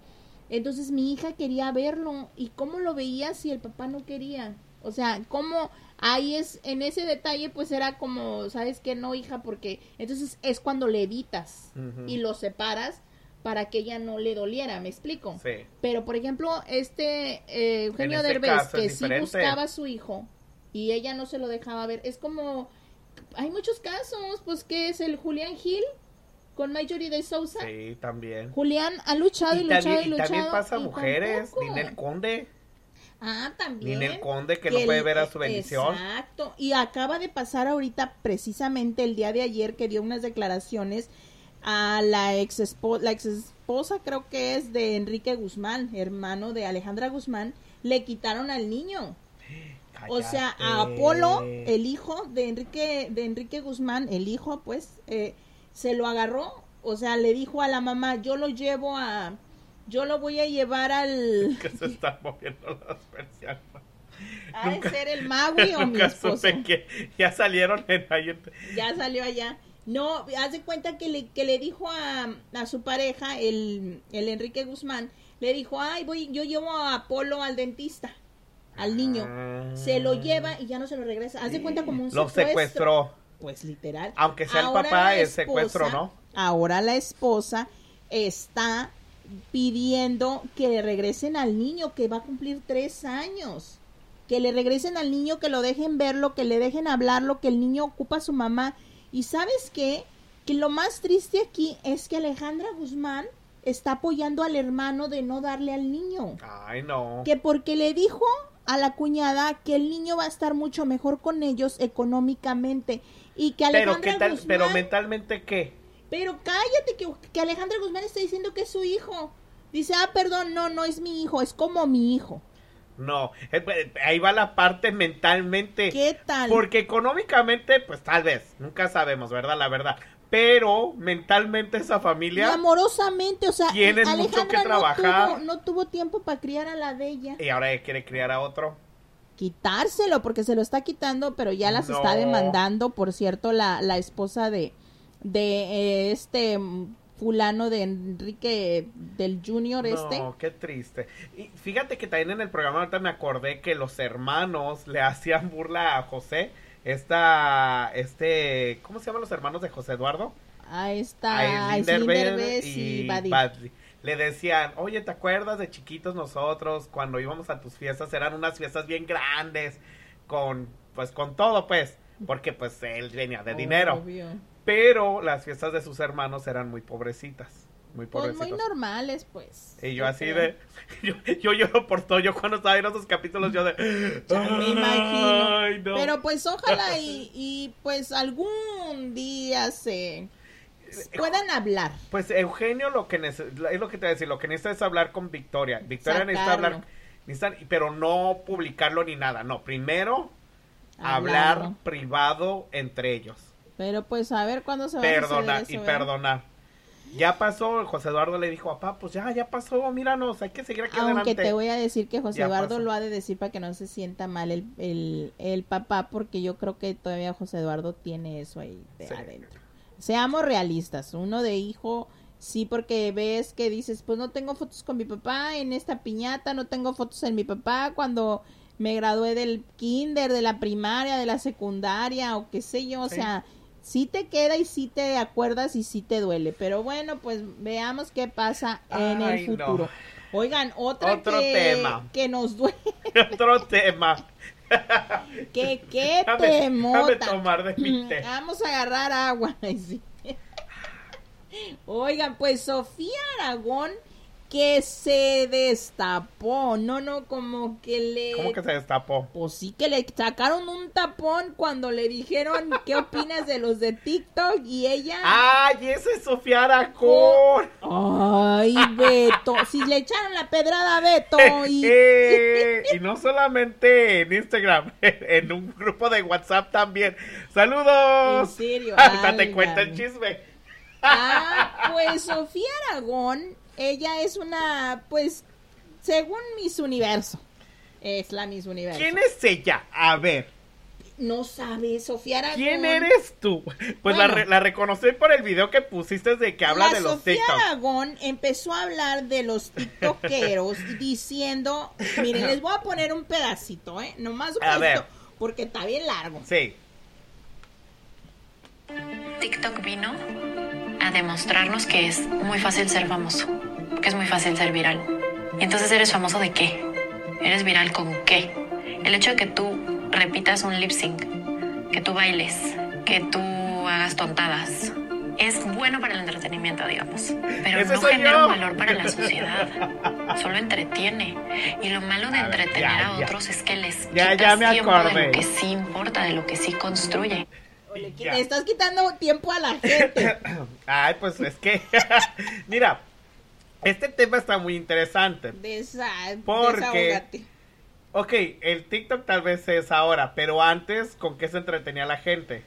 A: Entonces mi hija quería verlo. ¿Y cómo lo veía si el papá no quería? O sea, ¿cómo ahí es, en ese detalle, pues era como, ¿sabes qué? No, hija, porque entonces es cuando le evitas y lo separas para que ella no le doliera, ¿me explico?
B: Sí.
A: Pero, por ejemplo, este eh, Eugenio
B: este
A: Derbez, que sí buscaba a su hijo y ella no se lo dejaba ver, es como, hay muchos casos, pues, que es el Julián Gil con Marjorie de Sousa?
B: Sí, también.
A: Julián ha luchado y,
B: Y
A: luchado y
B: y
A: luchado.
B: también pasa mujeres. Ninel Conde.
A: Ah, también.
B: Ninel Conde, que no puede ver a su bendición.
A: Exacto. Y acaba de pasar ahorita, precisamente el día de ayer, que dio unas declaraciones a la ex esposa, la ex esposa creo que es de Enrique Guzmán, hermano de Alejandra Guzmán, le quitaron al niño. O sea, a Apolo, el hijo de Enrique, de Enrique Guzmán, el hijo, pues, eh, se lo agarró. O sea, le dijo a la mamá, yo lo llevo a, yo lo voy a llevar al...
B: Que se están moviendo las persianas.
A: Ha de ser el Maui o mi
B: Nunca
A: esposo.
B: supe que ya salieron en ahí.
A: Ya salió allá. No, haz de cuenta que le, que le dijo a, a su pareja, el, el Enrique Guzmán, le dijo, ay, voy, yo llevo a Apolo al dentista, al niño. Se lo lleva y ya no se lo regresa. Haz de cuenta como un
B: Lo
A: secuestro.
B: secuestró.
A: Pues literal.
B: Aunque sea el papá, es secuestro, ¿no?
A: Ahora la esposa está pidiendo que le regresen al niño que va a cumplir tres años. Que le regresen al niño, que lo dejen verlo, que le dejen hablarlo, que el niño ocupa a su mamá. Y sabes qué? Que lo más triste aquí es que Alejandra Guzmán está apoyando al hermano de no darle al niño.
B: Ay, no.
A: Que porque le dijo a la cuñada que el niño va a estar mucho mejor con ellos económicamente y que
B: Pero
A: Alejandra
B: qué tal,
A: Guzmán,
B: pero mentalmente qué?
A: Pero cállate que, que Alejandra Guzmán está diciendo que es su hijo. Dice, ah, perdón, no, no es mi hijo, es como mi hijo.
B: No, eh, eh, ahí va la parte mentalmente.
A: ¿Qué tal?
B: Porque económicamente, pues tal vez, nunca sabemos, ¿verdad? La verdad. Pero mentalmente esa
A: Y
B: familia
A: amorosamente, o sea,
B: Tienen mucho que trabajar.
A: No tuvo, no tuvo tiempo para criar a la de ella.
B: y ahora ella quiere criar a otro.
A: Quitárselo, porque se lo está quitando, pero ya las
B: No.
A: está demandando, por cierto, la, la esposa de, de eh, este mm, fulano de Enrique del Junior este.
B: No, qué triste. Y fíjate que también en el programa ahorita me acordé que los hermanos le hacían burla a José. Esta, este, ¿cómo se llaman los hermanos de José Eduardo?
A: Ahí está
B: a
A: Derbez
B: y
A: y.
B: Le decían, oye, ¿te acuerdas de chiquitos nosotros cuando íbamos a tus fiestas? Eran unas fiestas bien grandes, con, pues, con todo, pues, porque, pues, él venía de dinero.
A: Obvio.
B: Pero las fiestas de sus hermanos eran muy pobrecitas, muy
A: Pues
B: pobrecitos.
A: muy normales, pues.
B: Y yo así
A: creo.
B: de, yo, yo lloro por todo, yo cuando estaba viendo esos capítulos, yo de,
A: Ya me imagino.
B: Ay, no.
A: Pero pues ojalá y, y, pues algún día se puedan hablar.
B: Pues Eugenio lo que es lo que te voy a decir, lo que necesita es hablar con Victoria. Victoria necesita hablar, necesita- pero no publicarlo ni nada, no, primero hablar privado entre ellos.
A: Pero pues a ver cuándo se va a
B: Perdonar
A: suceder
B: y
A: eso, ¿verdad?
B: perdonar. Ya pasó, José Eduardo le dijo a papá, pues ya, ya pasó, míranos, hay que seguir aquí
A: Aunque
B: adelante.
A: te voy a decir que José
B: Ya
A: Eduardo
B: pasó.
A: lo ha de decir para que no se sienta mal el, el, el papá, porque yo creo que todavía José Eduardo tiene eso ahí de
B: Sí.
A: adentro. Seamos realistas, uno de hijo, sí, porque ves que dices, pues no tengo fotos con mi papá en esta piñata, no tengo fotos en mi papá cuando me gradué del kinder, de la primaria, de la secundaria o qué sé yo, o
B: Sí.
A: sea, sí te queda y sí te acuerdas y sí te duele, pero bueno, pues veamos qué pasa en
B: Ay,
A: el
B: no.
A: futuro. Oigan, otra
B: Otro
A: que,
B: tema.
A: que nos duele,
B: Otro tema.
A: que qué temota.
B: tomar de mi té.
A: Vamos a agarrar agua. Oigan, pues Sofía Aragón que se destapó, no, no, como que le...
B: ¿Cómo que se destapó?
A: Pues sí que le sacaron un tapón cuando le dijeron qué opinas de los de TikTok y ella...
B: ¡Ay, ese es Sofía Aracón!
A: Ay, Beto, si le echaron la pedrada a Beto y...
B: Eh, y no solamente en Instagram, en un grupo de WhatsApp también. ¡Saludos!
A: En serio,
B: Ahorita te cuento el chisme.
A: Ah, pues Sofía Aragón, ella es una, pues, según Miss Universo, es la Miss Universo.
B: ¿Quién es ella? A ver,
A: No sabe, Sofía Aragón.
B: ¿quién eres tú? Pues la, re- la reconocí por el video que pusiste de que habla
A: la
B: de los
A: Sofía
B: TikTok.
A: Aragón empezó a hablar de los tiktokeros diciendo, miren, les voy a poner un pedacito, ¿eh? Nomás un
B: A ver.
A: pedacito, porque está bien largo.
B: Sí.
E: TikTok vino a demostrarnos que es muy fácil ser famoso, que es muy fácil ser viral. Y entonces eres famoso de qué? ¿Eres viral con qué? El hecho de que tú repitas un lip sync, que tú bailes, que tú hagas tontadas, es bueno para el entretenimiento, digamos, pero no genera
B: yo.
E: un valor para la sociedad. Solo entretiene. Y lo malo de
B: A ver,
E: entretener
B: ya,
E: a
B: ya.
E: otros es que les
B: Ya, me
E: tiempo
B: acordé.
E: de lo que sí importa, de lo que sí construye.
A: Le estás quitando tiempo a la gente.
B: Ay, pues es que, mira, este tema está muy interesante.
A: Desa
B: Porque-. Ok, el TikTok tal vez es ahora, pero antes, ¿con qué se entretenía la gente?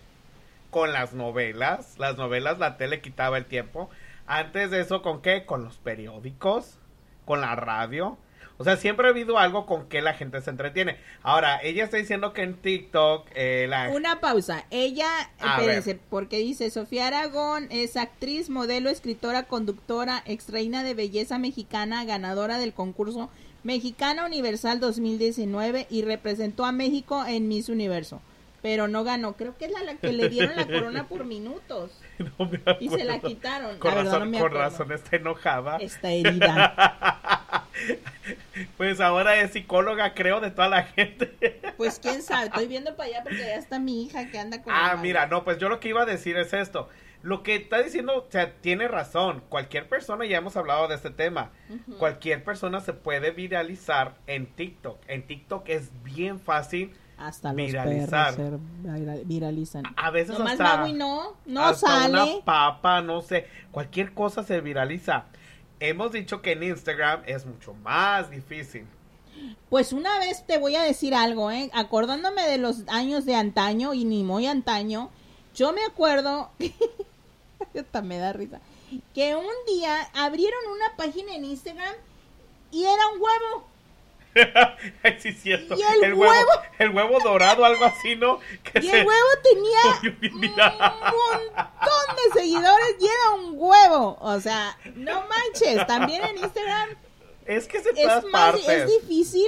B: Con las novelas. Las novelas, la tele quitaba el tiempo. Antes de eso, ¿con qué? Con los periódicos, con la radio. O sea, siempre ha habido algo con que la gente se entretiene. Ahora, ella está diciendo que en TikTok, eh, la...
A: Una pausa. Ella,
B: A
A: espérense, porque dice Sofía Aragón es actriz, modelo, escritora, conductora, ex reina de belleza mexicana, ganadora del concurso Mexicana Universal 2019 y representó a México en Miss Universo. Pero no ganó. Creo que es la, la que le dieron la corona por minutos.
B: no me
A: Y se la quitaron.
B: Con
A: la verdad,
B: razón,
A: no me
B: con
A: acuerdo.
B: razón está enojada.
A: Está herida.
B: Pues ahora es psicóloga, creo, de toda la gente.
A: Pues quién sabe. Estoy viendo para allá porque ya está mi hija que anda con.
B: Ah, mira, no, pues yo lo que iba a decir es esto. Lo que está diciendo, o sea, tiene razón. Cualquier persona, ya hemos hablado de este tema, cualquier persona se puede viralizar en TikTok. En TikTok es bien fácil.
A: Hasta los
B: viralizar.
A: perros se vira- viralizan.
B: A veces
A: Nomás
B: hasta,
A: Maui no, no
B: hasta
A: sale.
B: una papa, no sé, cualquier cosa se viraliza. Hemos dicho que en Instagram es mucho más difícil.
A: Pues una vez te voy a decir algo, ¿eh? Acordándome de los años de antaño y ni muy antaño, yo me acuerdo, hasta me da risa, que un día abrieron una página en Instagram y era un huevo.
B: Ay, sí, es cierto.
A: ¿Y el
B: huevo,
A: huevo?
B: el huevo dorado, algo así, ¿no? Que
A: Y
B: se-
A: el huevo tenía un montón de seguidores y era un huevo. O sea, no manches, también en Instagram
B: Es que todas
A: es más, es difícil,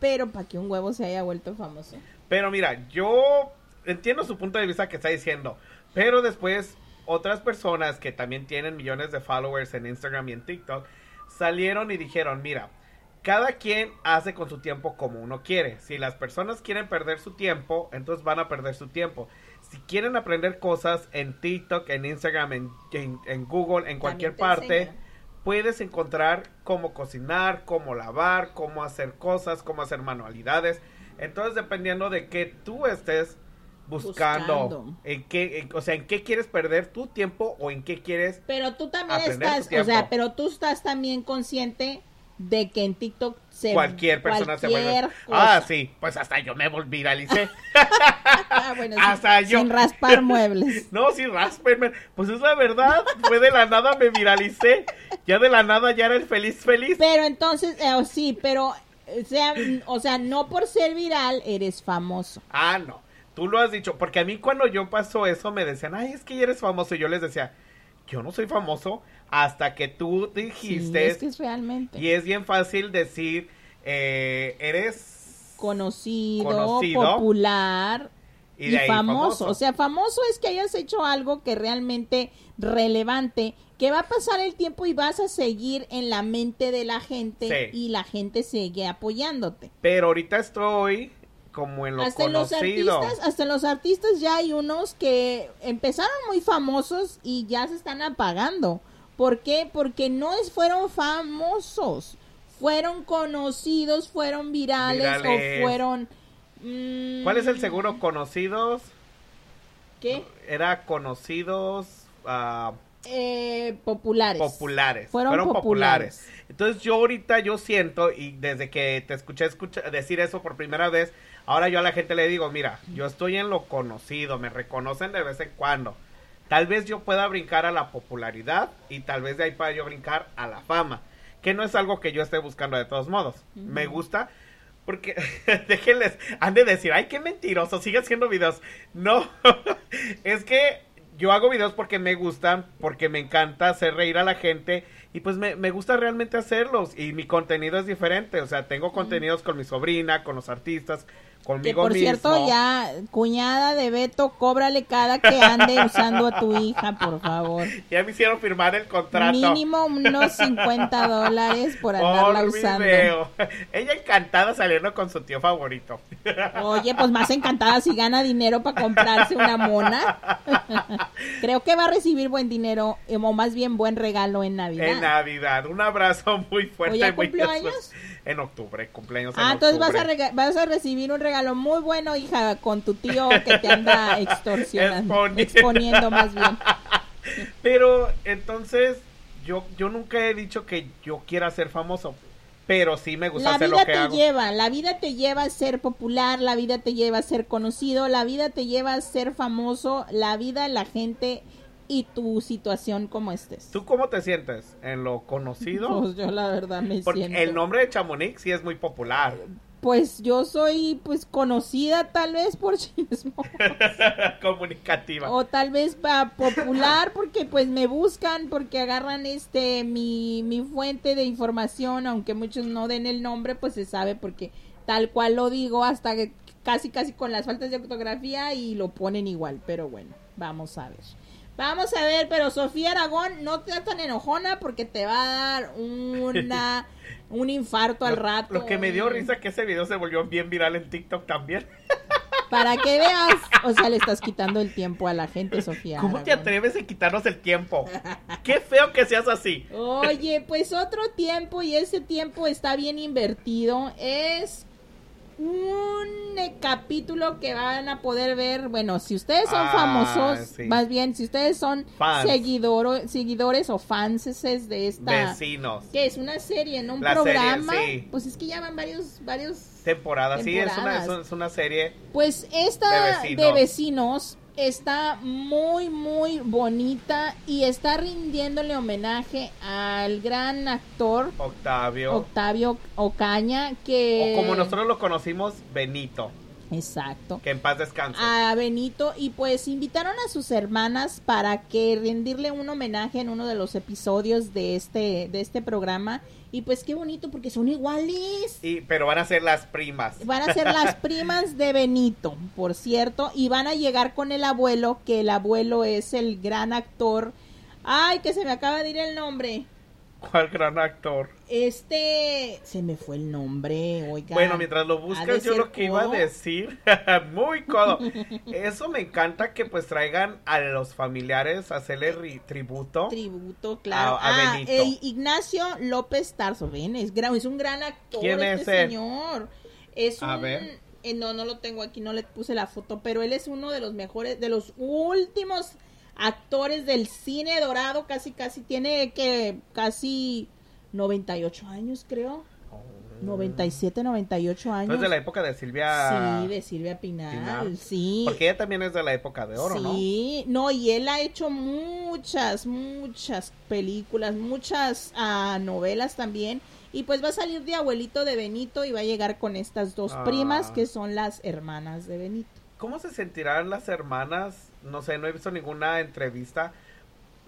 A: pero para que un huevo se haya vuelto famoso.
B: Pero mira, yo entiendo su punto de vista que está diciendo, pero después otras personas que también tienen millones de followers en Instagram y en TikTok salieron y dijeron, mira, cada quien hace con su tiempo como uno quiere. Si las personas quieren perder su tiempo, entonces van a perder su tiempo. Si quieren aprender cosas en TikTok, en Instagram, en, en- en Google, en cualquier
A: te
B: parte, puedes encontrar cómo cocinar, cómo lavar, cómo hacer cosas, cómo hacer manualidades. Entonces, dependiendo de qué tú estés buscando,
A: Buscando.
B: en qué, en- o sea, en qué quieres perder tu tiempo o en qué quieres
A: Pero tú también estás, o sea, pero tú estás también consciente de que en TikTok se
B: cualquier persona se vuelve.
A: cosa.
B: Ah, sí, pues hasta yo me viralicé.
A: Ah, bueno,
B: Hasta yo.
A: sin raspar muebles.
B: No, sí, raspenme. Pues es la verdad. Fue de la nada me viralicé. Ya de la nada ya era el feliz feliz.
A: Pero entonces, eh, oh, sí, pero o sea, mm, o sea, no por ser viral eres famoso.
B: Ah, no. Tú lo has dicho. Porque a mí cuando yo pasó eso me decían, ay, es que eres famoso. Y yo les decía, yo no soy famoso hasta que tú
A: Sí,
B: dijiste.
A: es que es realmente
B: Y es bien fácil decir, eh, eres
A: conocido,
B: Conocido.
A: popular
B: Y
A: y,
B: ahí
A: famoso.
B: famoso.
A: O sea, famoso es que hayas hecho algo que realmente relevante, que va a pasar el tiempo y vas a seguir en la mente de la gente
B: Sí.
A: y la gente sigue apoyándote.
B: Pero ahorita estoy como en lo
A: hasta los artistas, hasta los artistas ya hay unos que empezaron muy famosos y ya se están apagando. ¿Por qué? Porque no es fueron famosos, fueron conocidos, fueron virales,
B: Virales.
A: o fueron mm,
B: ¿Cuál es el seguro? Conocidos.
A: ¿Qué?
B: Era conocidos ah,
A: Eh, populares.
B: populares.
A: Fueron populares.
B: Entonces yo ahorita yo siento, y desde que te escuché escucha- decir eso por primera vez, ahora yo a la gente le digo, mira, yo estoy en lo conocido, me reconocen de vez en cuando. Tal vez yo pueda brincar a la popularidad y tal vez de ahí pueda yo brincar a la fama, que no es algo que yo esté buscando de todos modos. Me gusta porque déjenles, han de decir, ay, qué mentiroso, sigue haciendo videos. No, es que yo hago videos porque me gustan, porque me encanta hacer reír a la gente y pues me, me gusta realmente hacerlos y mi contenido es diferente, o sea, tengo contenidos con mi sobrina, con los artistas,
A: Que
B: conmigo
A: por
B: mismo.
A: cierto, ya, cuñada de Beto, cóbrale cada que ande usando a tu hija, por favor.
B: Ya me hicieron firmar el contrato.
A: Mínimo unos 50 dólares por andarla
B: Por
A: usando.
B: video. Ella encantada saliendo con su tío favorito.
A: Oye, pues más encantada si gana dinero para comprarse una mona. Creo que va a recibir buen dinero, eh, o más bien buen regalo en Navidad.
B: En Navidad. Un abrazo muy fuerte.
A: ¿O ya
B: muy
A: cumplió
B: besos.
A: años?
B: En octubre, cumpleaños en
A: Ah, entonces vas a, vas a recibir un regalo muy bueno, hija, con tu tío que te anda extorsionando,
B: Exponi-
A: exponiendo más bien.
B: Pero entonces yo yo nunca he dicho que yo quiera ser famoso, pero sí me gusta
A: La
B: hacer
A: vida
B: lo que
A: te
B: hago.
A: lleva, la vida te lleva a ser popular, la vida te lleva a ser conocido, la vida te lleva a ser famoso, la vida, la gente y tu situación como estés.
B: ¿Tú cómo te sientes? ¿En lo conocido?
A: Pues yo la verdad me
B: Porque
A: siento.
B: el nombre de Chamonix sí es muy popular.
A: Pues yo soy pues conocida tal vez por chismo
B: Comunicativa.
A: o tal vez pa- popular porque pues me buscan porque agarran este mi, mi fuente de información aunque muchos no den el nombre pues se sabe porque tal cual lo digo hasta que casi casi con las faltas de ortografía y lo ponen igual pero bueno vamos a ver vamos a ver pero Sofía Aragón no te tan enojona porque te va a dar una un infarto al rato
B: Lo que me dio risa que ese video se volvió bien viral en TikTok también.
A: Para que veas, o sea, le estás quitando el tiempo a la gente, Sofía.
B: ¿Cómo te atreves a quitarnos el tiempo? Qué feo que seas así.
A: Oye, pues otro tiempo y ese tiempo está bien invertido. Es un eh, capítulo que van a poder ver. Bueno, si ustedes son
B: Ah,
A: famosos,
B: sí.
A: más bien, si ustedes son
B: Fans.
A: seguidoro- seguidores o fanses de esta.
B: Vecinos.
A: Que es una serie, no un
B: La serie,
A: programa.
B: sí.
A: Pues es que ya van varios, varios
B: Temporada, sí, es una,
A: Temporadas.
B: es serie.
A: Pues esta
B: De
A: de
B: vecinos.
A: Está muy muy bonita y está rindiéndole homenaje al gran actor
B: Octavio.
A: Octavio Ocaña que
B: O como nosotros lo conocimos, Benito.
A: Exacto
B: Que en paz descanse.
A: a Benito y pues invitaron a sus hermanas para que rendirle un homenaje en uno de los episodios de este de este programa y pues qué bonito porque son iguales
B: Y, pero van a ser las primas.
A: Van a ser las primas de Benito, por cierto, y van a llegar con el abuelo, que el abuelo es el gran actor. Ay, que se me acaba de ir el nombre.
B: ¿Cuál gran actor?
A: Este, se me fue el nombre, oiga.
B: Bueno, mientras lo buscas, yo lo que iba a decir, muy codo. Eso me encanta que pues traigan a los familiares a hacerle ri- tributo.
A: Tributo, claro.
B: A- a
A: ah, eh, Ignacio López Tarso, ven, es, gran, es un gran actor
B: ¿Quién
A: este
B: es él?
A: señor. Es
B: A
A: un,
B: ver.
A: eh, no, no lo tengo aquí, no le puse la foto, pero él es uno de los mejores, de los últimos actores del cine dorado, casi, casi, tiene que casi 98 años, creo. 97, 98 años.
B: Es de la época de Silvia.
A: Sí, de Silvia Pinal,
B: Pinal.
A: sí.
B: Porque ella también es de la época de oro, ¿no?
A: Sí, no, y él ha hecho muchas, muchas películas, muchas ah, novelas también. Y pues va a salir de abuelito de Benito y va a llegar con estas dos
B: Ah.
A: primas que son las hermanas de Benito.
B: ¿Cómo se sentirán las hermanas? No sé, no he visto ninguna entrevista.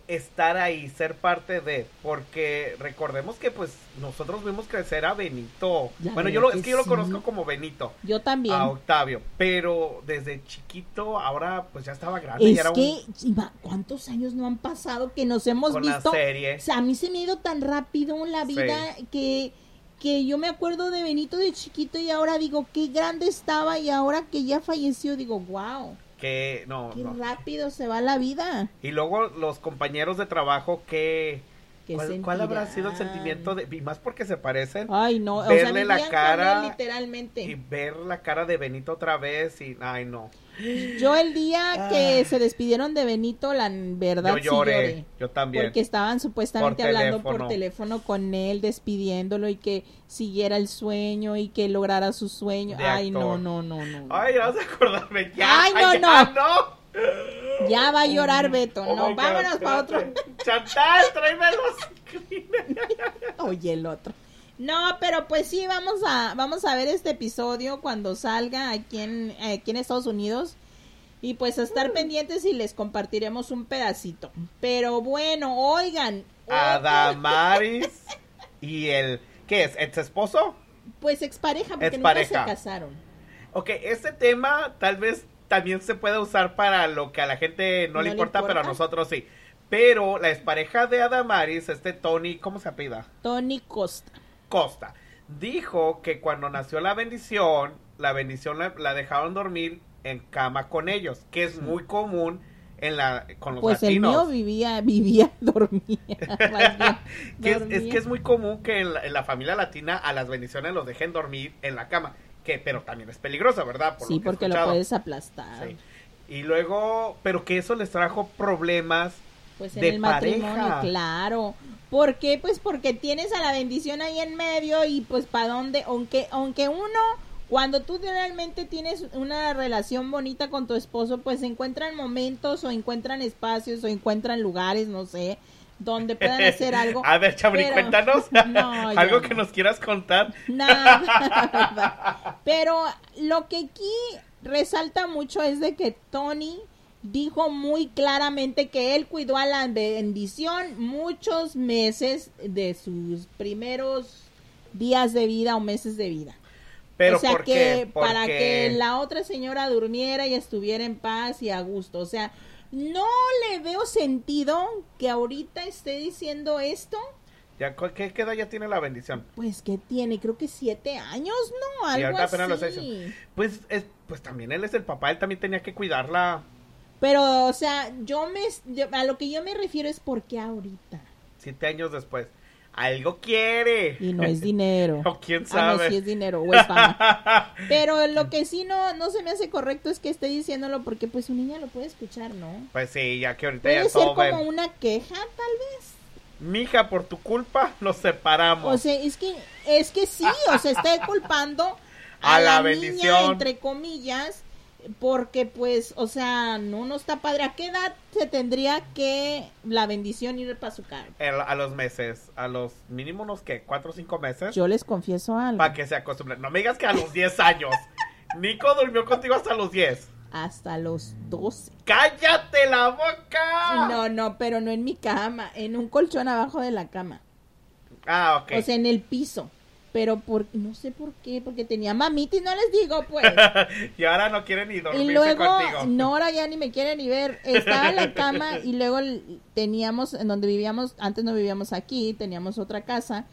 B: Estar ahí, ser parte de. Porque recordemos que pues nosotros vimos crecer a Benito.
A: Ya
B: bueno, yo lo, es que yo lo conozco como Benito.
A: Yo también.
B: A Octavio. Pero desde chiquito, ahora pues ya estaba grande. y
A: es
B: era un-
A: que, Iba, ¿cuántos años no han pasado que nos hemos
B: Con la
A: visto?
B: serie.
A: O sea, a mí se me ha ido tan rápido la vida que, que yo me acuerdo de Benito de chiquito y ahora digo, qué grande estaba y ahora que ya falleció digo, wow,
B: que no,
A: qué
B: no.
A: rápido se va la vida.
B: Y luego los compañeros de trabajo que...
A: ¿Qué
B: ¿Cuál, cuál habrá sido el sentimiento de... Y más porque se parecen.
A: Ay, no, o sea,
B: verle la cara
A: literalmente.
B: y ver la cara de Benito otra vez y... Ay, no.
A: Yo el día que se despidieron de Benito, la verdad
B: Ah. Yo
A: sí
B: lloré,
A: lloré.
B: yo también.
A: Porque estaban supuestamente
B: Por
A: hablando por
B: teléfono.
A: con él, despidiéndolo y que siguiera el sueño y que lograra su sueño.
B: De
A: Ay, no,
B: actor.
A: no, no, no.
B: Ay, ya vas a acordarme. Ya,
A: Ay, no,
B: ya,
A: no.
B: no.
A: Ya va a llorar Beto.
B: Oh
A: no, vámonos para otro.
B: Chantal, tráeme los...
A: Oye, el otro. No, pero pues sí, vamos a, vamos a ver este episodio cuando salga aquí en, aquí en Estados Unidos. Y pues a estar pendientes y les compartiremos un pedacito. Pero bueno, oigan.
B: Adamaris y el... ¿Qué es? ¿Ex esposo?
A: Pues expareja, porque nunca se casaron.
B: Ok, este tema tal vez también se puede usar para lo que a la gente no,
A: ¿No
B: le,
A: le
B: importa, pero a
A: importa?
B: nosotros sí. Pero la expareja de Adamaris, este Tony, ¿cómo se apellida?
A: Tony Costa.
B: Costa, dijo que cuando nació la bendición, la bendición la, la dejaron dormir en cama con ellos, que es muy común en la con los
A: Pues el
B: latinos.
A: mío vivía, vivía, dormía.
B: que es, que es muy común que en la, en la familia latina a las bendiciones los dejen dormir en la cama, que pero también es peligroso, ¿verdad? Por
A: Sí,
B: lo
A: porque lo puedes aplastar.
B: Sí. Y luego, pero que eso les trajo problemas
A: Pues en
B: de
A: el matrimonio,
B: pareja.
A: claro. ¿Por qué? Pues porque tienes a la bendición ahí en medio y pues para dónde, aunque, aunque uno, cuando tú realmente tienes una relación bonita con tu esposo, pues encuentran momentos o encuentran espacios o encuentran lugares, no sé, donde puedan hacer algo.
B: A ver, Chabri,
A: pero-
B: cuéntanos
A: No,
B: algo
A: no.
B: que nos quieras contar.
A: Nada. Pero lo que aquí resalta mucho es de que Tony dijo muy claramente que él cuidó a la bendición muchos meses de sus primeros días de vida o meses de vida.
B: Pero
A: o sea
B: ¿por
A: que
B: qué?
A: para que la otra señora durmiera y estuviera en paz y a gusto. O sea, no le veo sentido que ahorita esté diciendo esto.
B: Ya, ¿cu- ¿qué, qué edad ya tiene la bendición?
A: Pues que tiene, creo que siete años, ¿no?
B: Y
A: Algo
B: apenas los
A: así.
B: Pues, es, pues también él es el papá, él también tenía que cuidarla
A: Pero, o sea, yo me, yo- a lo que yo me refiero es porque ahorita.
B: siete años después. Algo quiere.
A: Y no es dinero.
B: O quién
A: Ah, no,
B: sabe.
A: sí es dinero, o es fama. Pero lo que sí no, no se me hace correcto es que esté diciéndolo porque pues su niña lo puede escuchar, ¿no?
B: Pues sí, ya que ahorita ya
A: Puede ser
B: todo
A: como
B: ven.
A: una queja, tal vez.
B: Mija, por tu culpa nos separamos.
A: O sea, es que, es que sí, o sea, está culpando a,
B: A la
A: la,
B: bendición.
A: niña, entre comillas, porque pues, o sea, no, no está padre. ¿A qué edad se tendría que la bendición ir para su cara?
B: El- a los meses, a los mínimo unos que cuatro o cinco meses.
A: Yo les confieso algo.
B: Para que se acostumbren. No me digas que a los 10 años. Nico durmió contigo hasta los 10.
A: Hasta los 12.
B: ¡Cállate la boca!
A: No, no, pero no en mi cama, en un colchón abajo de la cama.
B: Ah, ok.
A: O sea, en el piso. Pero por, no sé por qué, porque tenía mamita y no les digo, pues.
B: y ahora no quiere ni dormirse
A: Y luego,
B: contigo.
A: Nora ya ni me quiere ni ver. Estaba en la cama y luego teníamos, en donde vivíamos, antes no vivíamos aquí, teníamos otra casa,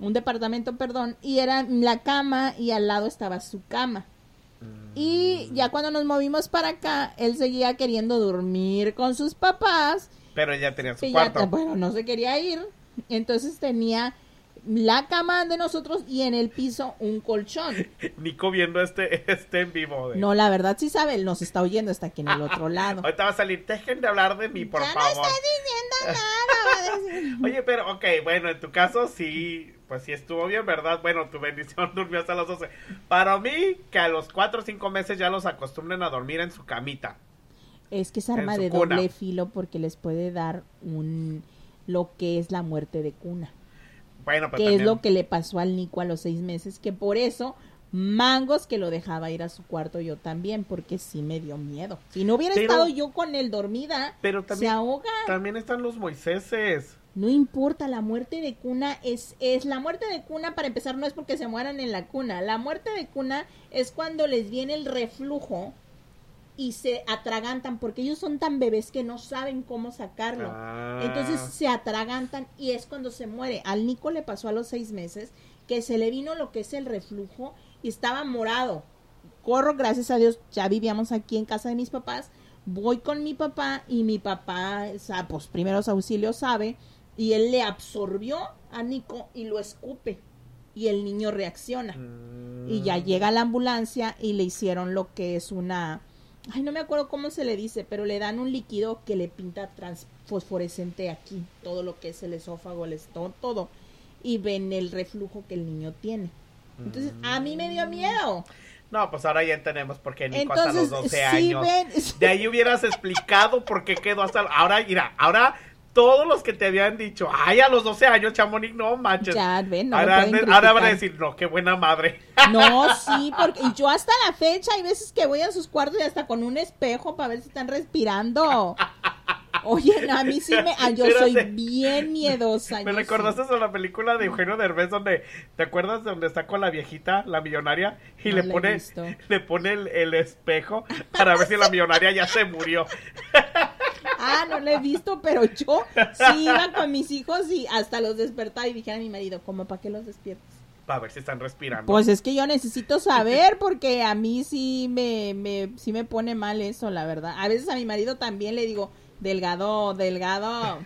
A: un departamento, perdón, y era la cama y al lado estaba su cama. Y ya cuando nos movimos para acá, él seguía queriendo dormir con sus papás.
B: Pero ella tenía su
A: que ya,
B: cuarto.
A: bueno, no se quería ir. Entonces tenía la cama de nosotros y en el piso un colchón.
B: Nico viendo este, este en vivo. de-
A: No, la verdad sí sabe, él nos está oyendo hasta aquí en el otro lado.
B: Ahorita va a salir. Dejen de hablar de mí, por
A: ya no
B: favor.
A: estoy diciendo nada.
B: Oye, pero, ok, bueno, en tu caso sí, pues sí estuvo bien, ¿verdad? Bueno, tu bendición durmió hasta las 12. Para mí, que a los 4 o 5 meses ya los acostumbren a dormir en su camita.
A: Es que es arma de
B: cuna.
A: doble filo porque les puede dar un lo que es la muerte de cuna.
B: Bueno, pues
A: que es lo que le pasó al Nico a los seis meses, que por eso mangos que lo dejaba ir a su cuarto yo también, porque sí me dio miedo. Si no hubiera
B: Pero-
A: estado yo con él dormida,
B: Pero
A: se
B: también,
A: ahoga.
B: también están los Moiséses.
A: No importa, la muerte de cuna es, es la muerte de cuna para empezar no es porque se mueran en la cuna, la muerte de cuna es cuando les viene el reflujo y se atragantan porque ellos son tan bebés que no saben cómo sacarlo.
B: Ah.
A: Entonces se atragantan y es cuando se muere. Al Nico le pasó a los seis meses que se le vino lo que es el reflujo y estaba morado. Corro, gracias a Dios, ya vivíamos aquí en casa de mis papás. Voy con mi papá y mi papá, o sea, pues primeros auxilios sabe y él le absorbió a Nico y lo escupe y el niño reacciona. Y ya llega la ambulancia y le hicieron lo que es una, ay, no me acuerdo cómo se le dice, pero le dan un líquido que le pinta trans fosforescente aquí, todo lo que es el esófago, el estómago, todo. Y ven el reflujo que el niño tiene. Entonces, a mí me dio miedo.
B: No, pues ahora ya entendemos por qué Nico hasta los
A: Entonces,
B: 12
A: sí
B: años.
A: ven-
B: De ahí hubieras explicado por qué quedó hasta... Ahora, mira, ahora todos los que te habían dicho, ay, a los 12 años, Chamonix, no manches.
A: Ya, ven, no
B: ahora, ahora van a decir, no, qué buena madre.
A: No, sí, porque y yo hasta la fecha hay veces que voy a sus cuartos y hasta con un espejo para ver si están respirando. Oye, a mí sí me... ah, yo soy bien miedosa.
B: Me recordaste a la película de Eugenio Derbez donde, ¿te acuerdas de donde está con la viejita, la millonaria? Y
A: No
B: le pone, le pone el, el espejo para ver si la millonaria ya se murió.
A: Ah, no lo he visto, pero yo sí iba con mis hijos y hasta los despertaba y dije a mi marido, ¿cómo para qué los despiertas?
B: Para ver si están respirando.
A: Pues es que yo necesito saber porque a mí sí me, me, sí me pone mal eso, la verdad. A veces a mi marido también le digo, delgado, delgado.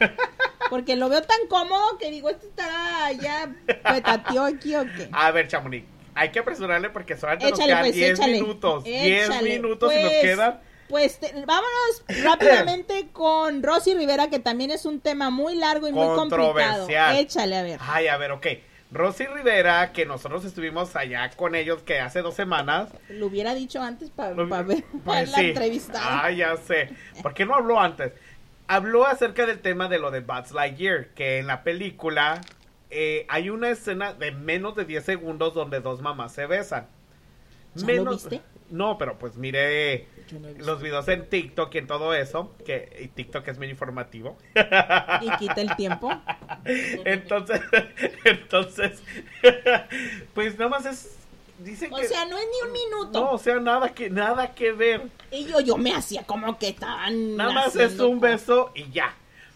A: Porque lo veo tan cómodo que digo, ¿este estará ya petateó aquí o qué?
B: A ver, Chamonix, hay que apresurarle porque solamente nos
A: Échale,
B: quedan
A: pues,
B: 10
A: échale.
B: minutos. 10
A: Échale,
B: minutos y nos
A: pues.
B: quedan.
A: Pues te- vámonos rápidamente con Rosy Rivera, que también es un tema muy largo y muy complicado.
B: Controversial.
A: Échale, a ver.
B: Ay, a ver, ok. Rosy Rivera, que nosotros estuvimos allá con ellos que hace dos semanas.
A: Lo hubiera dicho antes para
B: Lo-
A: ver
B: Pues
A: la
B: sí.
A: entrevista.
B: Ah, ya sé. ¿Por qué no habló antes? Habló acerca del tema de lo de Buzz Lightyear, que en la película eh, hay una escena de menos de 10 segundos donde dos mamás se besan.
A: ¿Ya lo viste?
B: No, pero pues mire
A: no
B: los videos en TikTok y en todo eso, que y TikTok es muy informativo.
A: Y quita el tiempo.
B: entonces, entonces, pues nada más es, dicen
A: O
B: que...
A: sea, no es ni un minuto.
B: no, o sea, nada que, nada que ver.
A: Y yo, yo me hacía como que estaban.
B: Nada más es un beso y ya.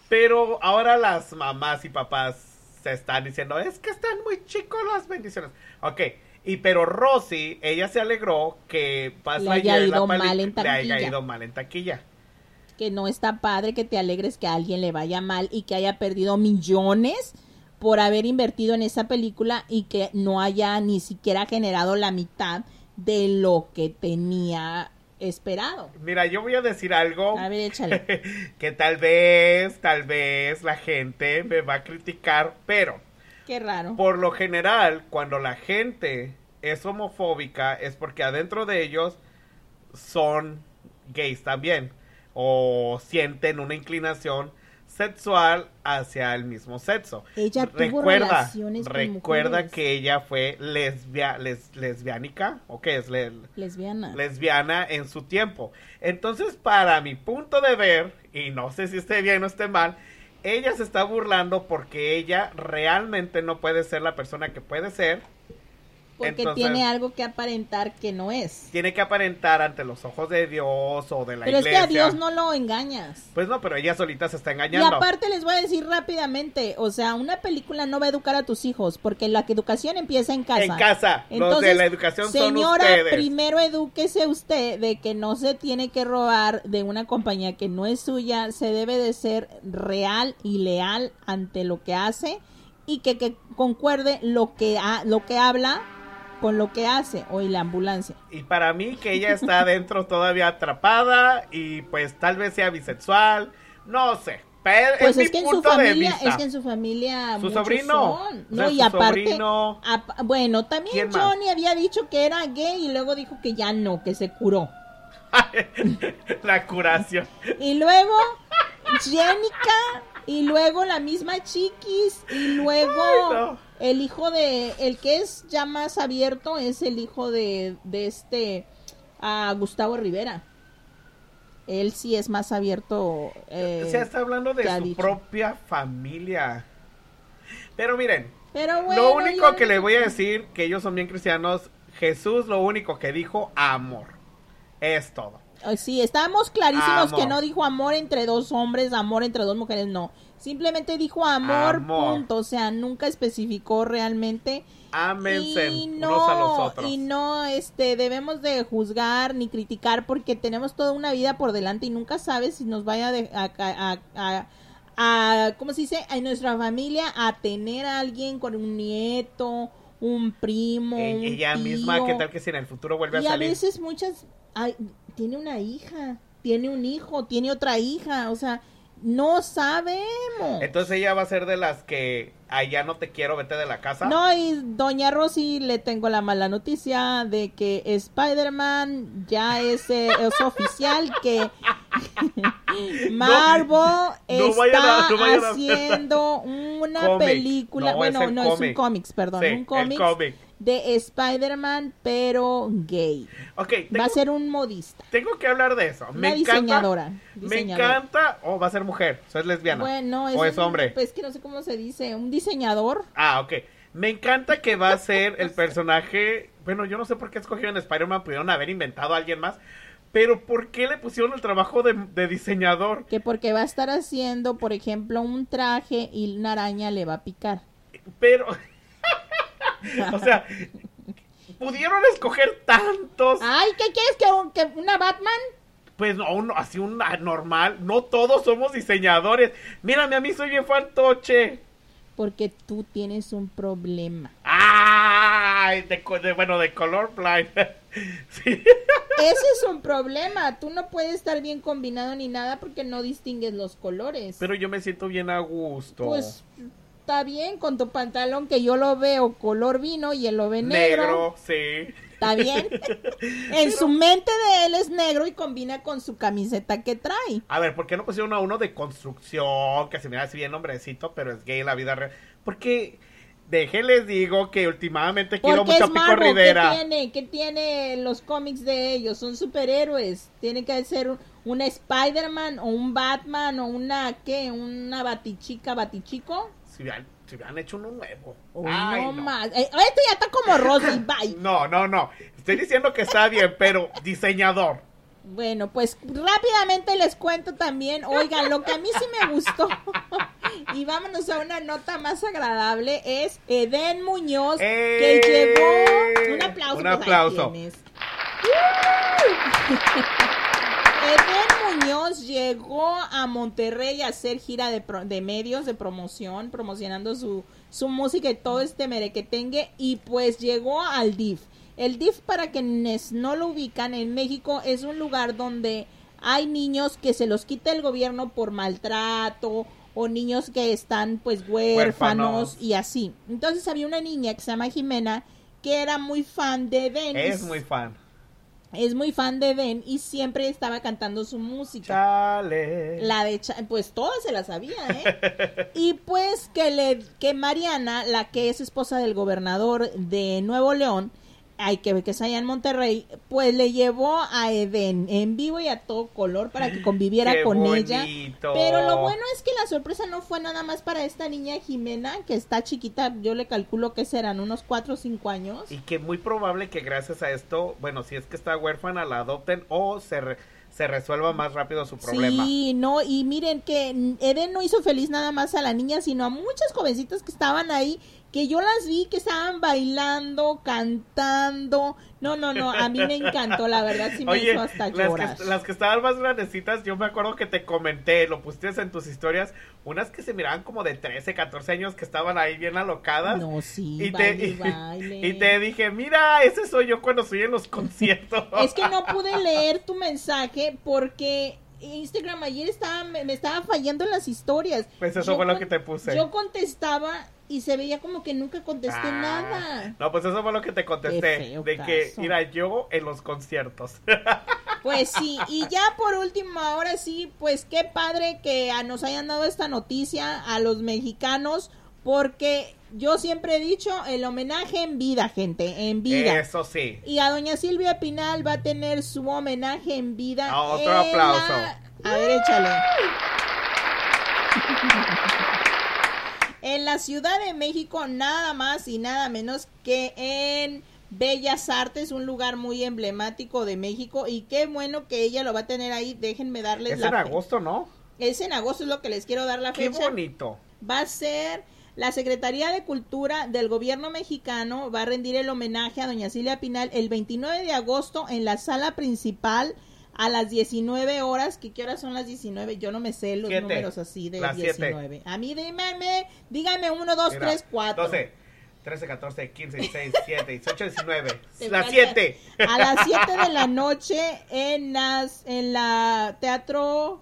B: Pero ahora las mamás y papás se están diciendo, es que están muy chicos las bendiciones. Ok, y pero Rosy, ella se alegró que
A: Le haya ido mal en
B: le haya ido mal en taquilla.
A: Que no está padre que te alegres que a alguien le vaya mal y que haya perdido millones por haber invertido en esa película y que no haya ni siquiera generado la mitad de lo que tenía esperado.
B: Mira, yo voy a decir algo
A: A ver, échale.
B: que tal vez, tal vez la gente me va a criticar, pero
A: Qué raro.
B: Por lo general, cuando la gente es homofóbica es porque adentro de ellos son gays también o sienten una inclinación sexual hacia el mismo sexo.
A: Ella tuvo
B: recuerda,
A: relaciones con
B: recuerda
A: mujeres.
B: que ella fue lesbia, les- lesbiánica o qué es Le-
A: Lesbiana.
B: lesbiana en su tiempo. Entonces, para mi punto de ver, y no sé si esté bien o esté mal, ella se está burlando porque ella realmente no puede ser la persona que puede ser.
A: Porque
B: entonces-
A: tiene algo que aparentar que no es.
B: Tiene que aparentar ante los ojos de Dios o de la
A: Pero es
B: iglesia.
A: que a Dios no lo engañas.
B: Pues no, pero ella solita se está
A: Y
B: engañando.
A: aparte les voy a decir rápidamente, o sea, una película no va a educar a tus hijos, porque la educación empieza en casa.
B: En casa, los de la educación son
A: señora,
B: ustedes.
A: primero edúquese usted de que no se tiene que robar de una compañía que no es suya, se debe de ser real y leal ante lo que hace y que, que concuerde lo que, ha- lo que habla con lo que hace hoy la ambulancia.
B: Y para mí que ella está adentro todavía atrapada y pues tal vez sea bisexual, no sé. Pero
A: Pues
B: es,
A: es,
B: mi
A: que en su
B: punto de
A: familia,
B: vista.
A: es que en su familia
B: Su
A: muchos
B: sobrino.
A: son.
B: O
A: No,
B: sea,
A: y
B: su
A: aparte,
B: sobrino.
A: ap- bueno, también. Johnny había dicho que era gay y luego dijo que ya no, que se curó.
B: la curación.
A: Y luego Jenica y luego la misma Chiquis y luego
B: Ay, no.
A: El hijo de el que es ya más abierto es el hijo de, de este a Gustavo Rivera. Él sí es más abierto. eh,
B: o sea, está hablando de su
A: dicho.
B: propia familia. Pero miren,
A: Pero bueno,
B: lo único
A: yo-
B: que le voy a decir, que ellos son bien cristianos, Jesús lo único que dijo, amor. Es todo.
A: Sí, estábamos clarísimos
B: Amor.
A: que no dijo amor entre dos hombres, amor entre dos mujeres, no. Simplemente dijo amor,
B: Amor.
A: punto. O sea, nunca especificó realmente.
B: Ámense
A: y
B: unos
A: no,
B: a los otros.
A: y no, este, debemos de juzgar ni criticar porque tenemos toda una vida por delante y nunca sabes si nos vaya de- a, a, a- a- ¿cómo se dice? A nuestra familia a tener a alguien con un nieto, un primo, un
B: ella misma. ¿qué tal que si en el futuro vuelve
A: Y
B: a
A: a
B: salir?
A: veces muchas, tiene una hija, tiene un hijo, tiene otra hija, o sea, no sabemos.
B: Entonces ella va a ser de las que allá no te quiero, vete de la casa.
A: No, y doña Rosy le tengo la mala noticia de que Spider-Man ya es, eh, es oficial que Marvel
B: No
A: está
B: a- no
A: haciendo una película,
B: No,
A: bueno,
B: es
A: no es un
B: cómic.
A: cómics, perdón,
B: Sí,
A: un
B: cómic.
A: de Spider-Man pero gay.
B: Ok,
A: Va a ser un modista,
B: tengo que hablar de eso. Me encanta.
A: diseñadora.
B: Me encanta. O va a ser mujer. O sea, es lesbiana.
A: Bueno, es,
B: o es
A: un-
B: hombre.
A: Pues que no sé cómo se dice, un diseñador.
B: Ah, ok. Me encanta que va a ser el personaje. Bueno, yo no sé por qué escogieron Spider-Man. Pudieron haber inventado a alguien más. Pero ¿por qué le pusieron el trabajo de, de diseñador?
A: Que porque va a estar haciendo, por ejemplo, un traje y una araña le va a picar.
B: Pero. o sea. Pudieron escoger tantos.
A: Ay, ¿qué quieres que, un- que una Batman?
B: Pues no, uno, así un normal. No todos somos diseñadores. Mírame, a mí soy bien fantoche.
A: Porque tú tienes un problema.
B: Ay, de, de- bueno, de colorblind. sí.
A: Ese es un problema. Tú no puedes estar bien combinado ni nada porque no distingues los colores.
B: Pero yo me siento bien a gusto.
A: Pues está bien con tu pantalón que yo lo veo color vino y él lo ve negro.
B: negro, sí.
A: Está bien. en su mente de él es negro y combina con su camiseta que trae.
B: A ver, ¿por qué no pusieron a uno de construcción? Que se mira así bien hombrecito, pero es gay en la vida real. Porque, déjenles digo que últimamente quiero mucho a Pico
A: Marvel, ¿qué
B: Rivera.
A: tiene? ¿Qué tiene los cómics de ellos? Son superhéroes. Tiene que ser un, un Spider-Man o un Batman o una, ¿qué? Una batichica, batichico.
B: Hubieran, si hubieran hecho uno nuevo. Ay,
A: no,
B: no.
A: más. Eh, este ya está como Rosy, bye.
B: No, no, no. Estoy diciendo que está bien, pero diseñador.
A: Bueno, pues rápidamente les cuento también, oigan, lo que a mí sí me gustó, y vámonos a una nota más agradable, es Eden Muñoz, que
B: ¡Eh!
A: llevó... Un aplauso.
B: Un
A: pues,
B: aplauso.
A: tienes. Eden Muñoz llegó a Monterrey a hacer gira de, pro- de medios de promoción, promocionando su, su música y todo este merequetengue, y pues llegó al DIF. El DIF, para quienes no lo ubican, en México es un lugar donde hay niños que se los quita el gobierno por maltrato o niños que están pues huérfanos,
B: Huérfanos.
A: y así. Entonces había una niña que se llama Jimena que era muy fan de Denis.
B: Es muy fan.
A: Es muy fan de Den y siempre estaba cantando su música.
B: Chale.
A: La de pues todas se la sabía, ¿eh? y pues que le que Mariana, la que es esposa del gobernador de Nuevo León, hay que ver que es allá en Monterrey, pues le llevó a Eden en vivo y a todo color para que conviviera
B: Qué
A: con ella. Pero lo bueno es que la sorpresa no fue nada más para esta niña Jimena, que está chiquita, yo le calculo que serán unos 4 o 5 años.
B: Y que muy probable que gracias a esto, bueno, si es que está huérfana, la adopten o se, re- se resuelva más rápido su problema.
A: Sí, no, y miren que Eden no hizo feliz nada más a la niña, sino a muchas jovencitas que estaban ahí, que yo las vi que estaban bailando, cantando. No, no, no, a mí me encantó, la verdad, sí me
B: Oye,
A: hizo hasta
B: las
A: llorar.
B: que, las que estaban más grandecitas, yo me acuerdo que te comenté, lo pusiste en tus historias, unas que se miraban como de 13, 14 años que estaban ahí bien alocadas.
A: No, sí,
B: y,
A: baile,
B: te,
A: y baile.
B: y te dije, mira, ese soy yo cuando estoy en los conciertos.
A: Es que no pude leer tu mensaje porque Instagram ayer estaba, me, me estaba fallando en las historias.
B: Pues eso
A: Yo
B: fue lo
A: con-
B: que te puse.
A: Yo contestaba y se veía como que nunca contesté
B: Ah,
A: nada.
B: No, pues eso fue lo que te contesté. De que, mira, yo en los conciertos.
A: Pues sí, y ya por último, ahora sí, pues qué padre que nos hayan dado esta noticia a los mexicanos, porque yo siempre he dicho el homenaje en vida, gente, en vida.
B: Eso sí.
A: Y a doña Silvia Pinal va a tener su homenaje en vida.
B: Otro
A: en
B: aplauso.
A: la- A ver, échale. En la Ciudad de México, nada más y nada menos que en Bellas Artes, un lugar muy emblemático de México. Y qué bueno que ella lo va a tener ahí. Déjenme darles
B: Es
A: la
B: en
A: fe-
B: agosto, ¿no?
A: Es en agosto, es lo que les quiero dar la
B: Qué
A: fecha
B: bonito.
A: va a ser la Secretaría de Cultura del Gobierno mexicano va a rendir el homenaje a doña Silvia Pinal el 29 de agosto en la sala principal a las 19 horas. ¿Qué, qué horas son las 19? Yo no me sé los
B: Siete.
A: números así de
B: Las siete.
A: 19. A mí dígame, dígame 1, 2,
B: Mira,
A: 3, 4.
B: 12, 13, 14, 15, 16, 17, 18, 19.
A: Te
B: Las
A: falta-
B: 7.
A: A las 7 de la noche en las en la teatro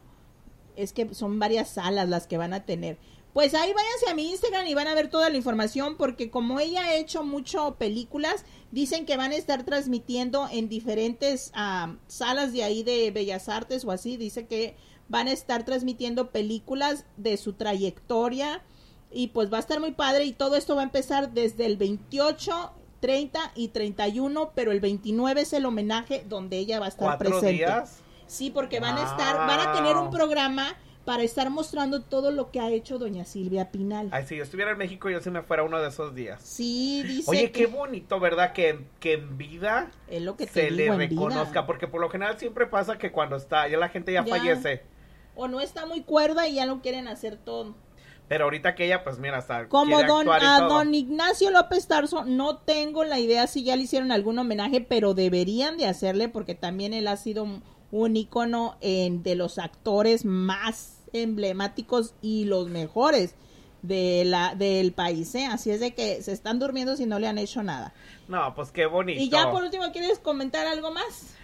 A: es que son varias salas las que van a tener. Pues ahí váyanse a mi Instagram y van a ver toda la información porque como ella ha hecho mucho películas, dicen que van a estar transmitiendo en diferentes ah, salas de ahí de Bellas Artes o así, dice que van a estar transmitiendo películas de su trayectoria y pues va a estar muy padre y todo esto va a empezar desde el 28 30 y 31, pero el 29 es el homenaje donde ella va a estar
B: ¿Cuatro
A: presente.
B: días?
A: Sí, porque van a estar, van a tener un programa para estar mostrando todo lo que ha hecho doña Silvia Pinal.
B: Ay, si yo estuviera en México, yo sí me fuera uno de esos días.
A: Sí, dice
B: Oye,
A: que
B: qué bonito, ¿verdad? Que, que en vida
A: es lo que te
B: se le
A: vida.
B: reconozca, porque por lo general siempre pasa que cuando está, ya la gente ya,
A: Ya.
B: fallece.
A: o no está muy cuerda y ya lo quieren hacer todo.
B: Pero ahorita que ella, pues mira, hasta
A: Como don, a don Ignacio López Tarso, no tengo la idea si ya le hicieron algún homenaje, pero deberían de hacerle porque también él ha sido un ícono en, de los actores más emblemáticos y los mejores de la, del país, ¿eh? Así es de que se están durmiendo si no le han hecho nada.
B: No, pues qué bonito.
A: Y ya por último, ¿quieres comentar algo más?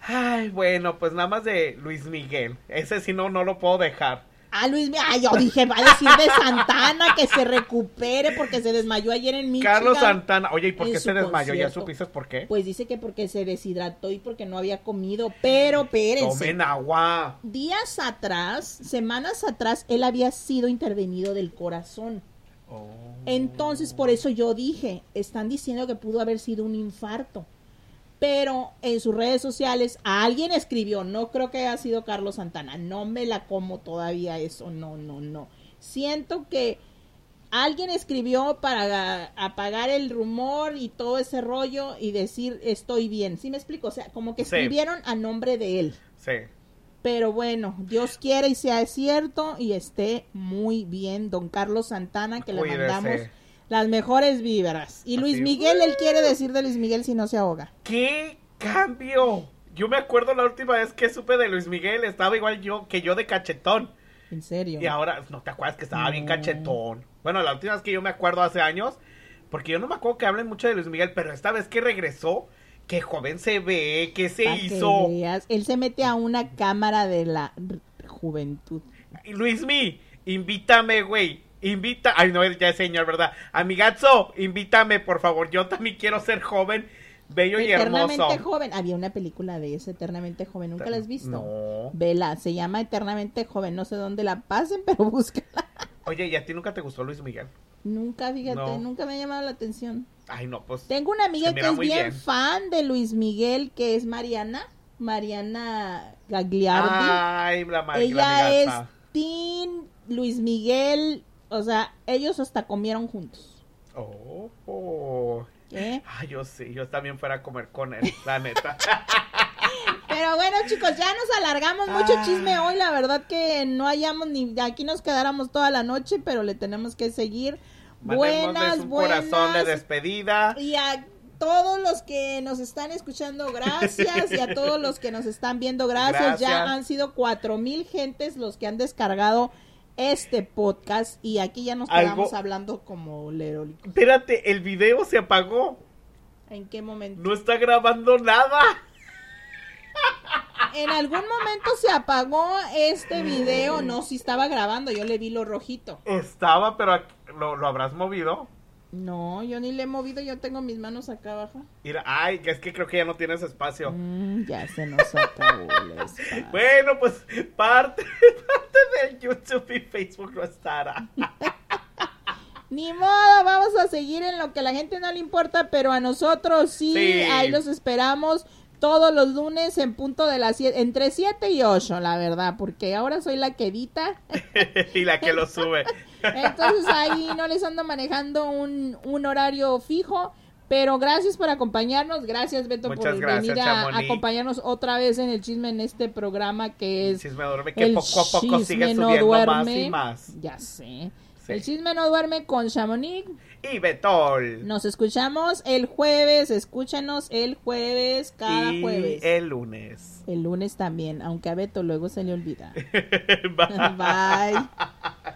B: Ay, bueno, pues nada más de Luis Miguel. Ese sí no, no lo puedo dejar.
A: Ah, Luis, ah, yo dije, va a decir de Santana que se recupere porque se desmayó ayer en Michigan.
B: Carlos Santana. Oye, ¿y por qué se desmayó? ¿Ya
A: concierto.
B: supiste por qué?
A: Pues dice que porque se deshidrató y porque no había comido, pero espérense.
B: Tomen agua.
A: Días atrás, semanas atrás, él había sido intervenido del corazón.
B: Oh.
A: Entonces, por eso yo dije, están diciendo que pudo haber sido un infarto. Pero en sus redes sociales alguien escribió, no creo que haya sido Carlos Santana, no me la como todavía eso, no, no, no. Siento que alguien escribió para apagar el rumor y todo ese rollo y decir estoy bien. ¿Sí me explico? O sea, como que
B: Sí.
A: escribieron a nombre de él.
B: Sí.
A: Pero bueno, Dios quiera y sea cierto y esté muy bien, don Carlos Santana, que le mandamos las mejores vibras. Y Luis
B: Así.
A: Miguel, él quiere decir de Luis Miguel si no se ahoga.
B: ¡Qué cambio! Yo me acuerdo la última vez que supe de Luis Miguel, estaba igual yo que yo de cachetón.
A: En serio.
B: Y ahora, ¿no te acuerdas que estaba bien cachetón? Bueno, la última vez que yo me acuerdo hace años, porque yo no me acuerdo que hablen mucho de Luis Miguel, pero esta vez que regresó, qué joven se ve, qué se
A: Pa' que
B: hizo.
A: veas. Él se mete a una cámara de la juventud.
B: Y Luismi, invítame, güey. Invita, ay no, ya es señor, ¿verdad? Amigazo, invítame, por favor. Yo también quiero ser joven, bello y
A: Eternamente
B: hermoso.
A: joven. Había una película de eso, Eternamente joven. ¿Nunca la has visto?
B: No.
A: Vela, se llama Eternamente joven. No sé dónde la pasen, pero búscala.
B: Oye, ¿y a ti nunca te gustó Luis Miguel?
A: Nunca, fíjate,
B: No.
A: nunca me ha llamado la atención.
B: Ay, no, pues.
A: Tengo una amiga que es bien,
B: bien.
A: fan de Luis Miguel, que es Mariana. Mariana Gagliardi.
B: Ay, la.
A: Ella es Teen Luis Miguel. O sea, ellos hasta comieron juntos.
B: Oh, oh.
A: ¿eh?
B: Ay, yo sí, yo también fuera a comer con él, la neta.
A: Pero bueno, chicos, ya nos alargamos mucho
B: Ah.
A: chisme hoy. La verdad que no hayamos ni aquí nos quedáramos toda la noche, pero le tenemos que seguir. Buenas,
B: un corazón de
A: buenas.
B: despedida.
A: Y a todos los que nos están escuchando, gracias. Y a todos los que nos están viendo, gracias. Ya
B: Gracias.
A: han sido cuatro mil gentes los que han descargado este podcast. Y aquí ya nos
B: Algo-
A: quedamos hablando como lerólicos.
B: Espérate, el video se apagó.
A: ¿En qué momento?
B: No está grabando nada.
A: En algún momento se apagó este video. No, si estaba grabando, yo le vi lo rojito.
B: Estaba, pero ¿lo, lo habrás movido.
A: No, yo ni le he movido, yo tengo mis manos acá abajo.
B: Mira, ay, que es que creo que ya no tienes espacio.
A: Mm, ya se nos acabó el espacio.
B: Bueno, pues parte, parte del YouTube y Facebook no estará.
A: Ni modo, vamos a seguir en lo que a la gente no le importa, pero a nosotros sí,
B: Sí.
A: ahí los esperamos todos los lunes en punto de las 7, entre 7 y 8, la verdad, porque ahora soy la que edita,
B: y la que lo sube.
A: entonces ahí no les ando manejando un, un horario fijo, pero gracias por acompañarnos, gracias Beto
B: Muchas
A: por
B: gracias,
A: venir a, acompañarnos otra vez en el chisme en este programa que es
B: Chisme duerme que
A: El
B: poco a poco sigue
A: no
B: subiendo más
A: duerme.
B: y más.
A: Ya sé.
B: Sí.
A: El chisme no duerme con Chamonix.
B: Y Betol.
A: Nos escuchamos el jueves. Escúchanos el jueves, cada
B: y
A: jueves.
B: el lunes.
A: El lunes también, aunque a Beto luego se le olvida.
B: Bye.
A: Bye.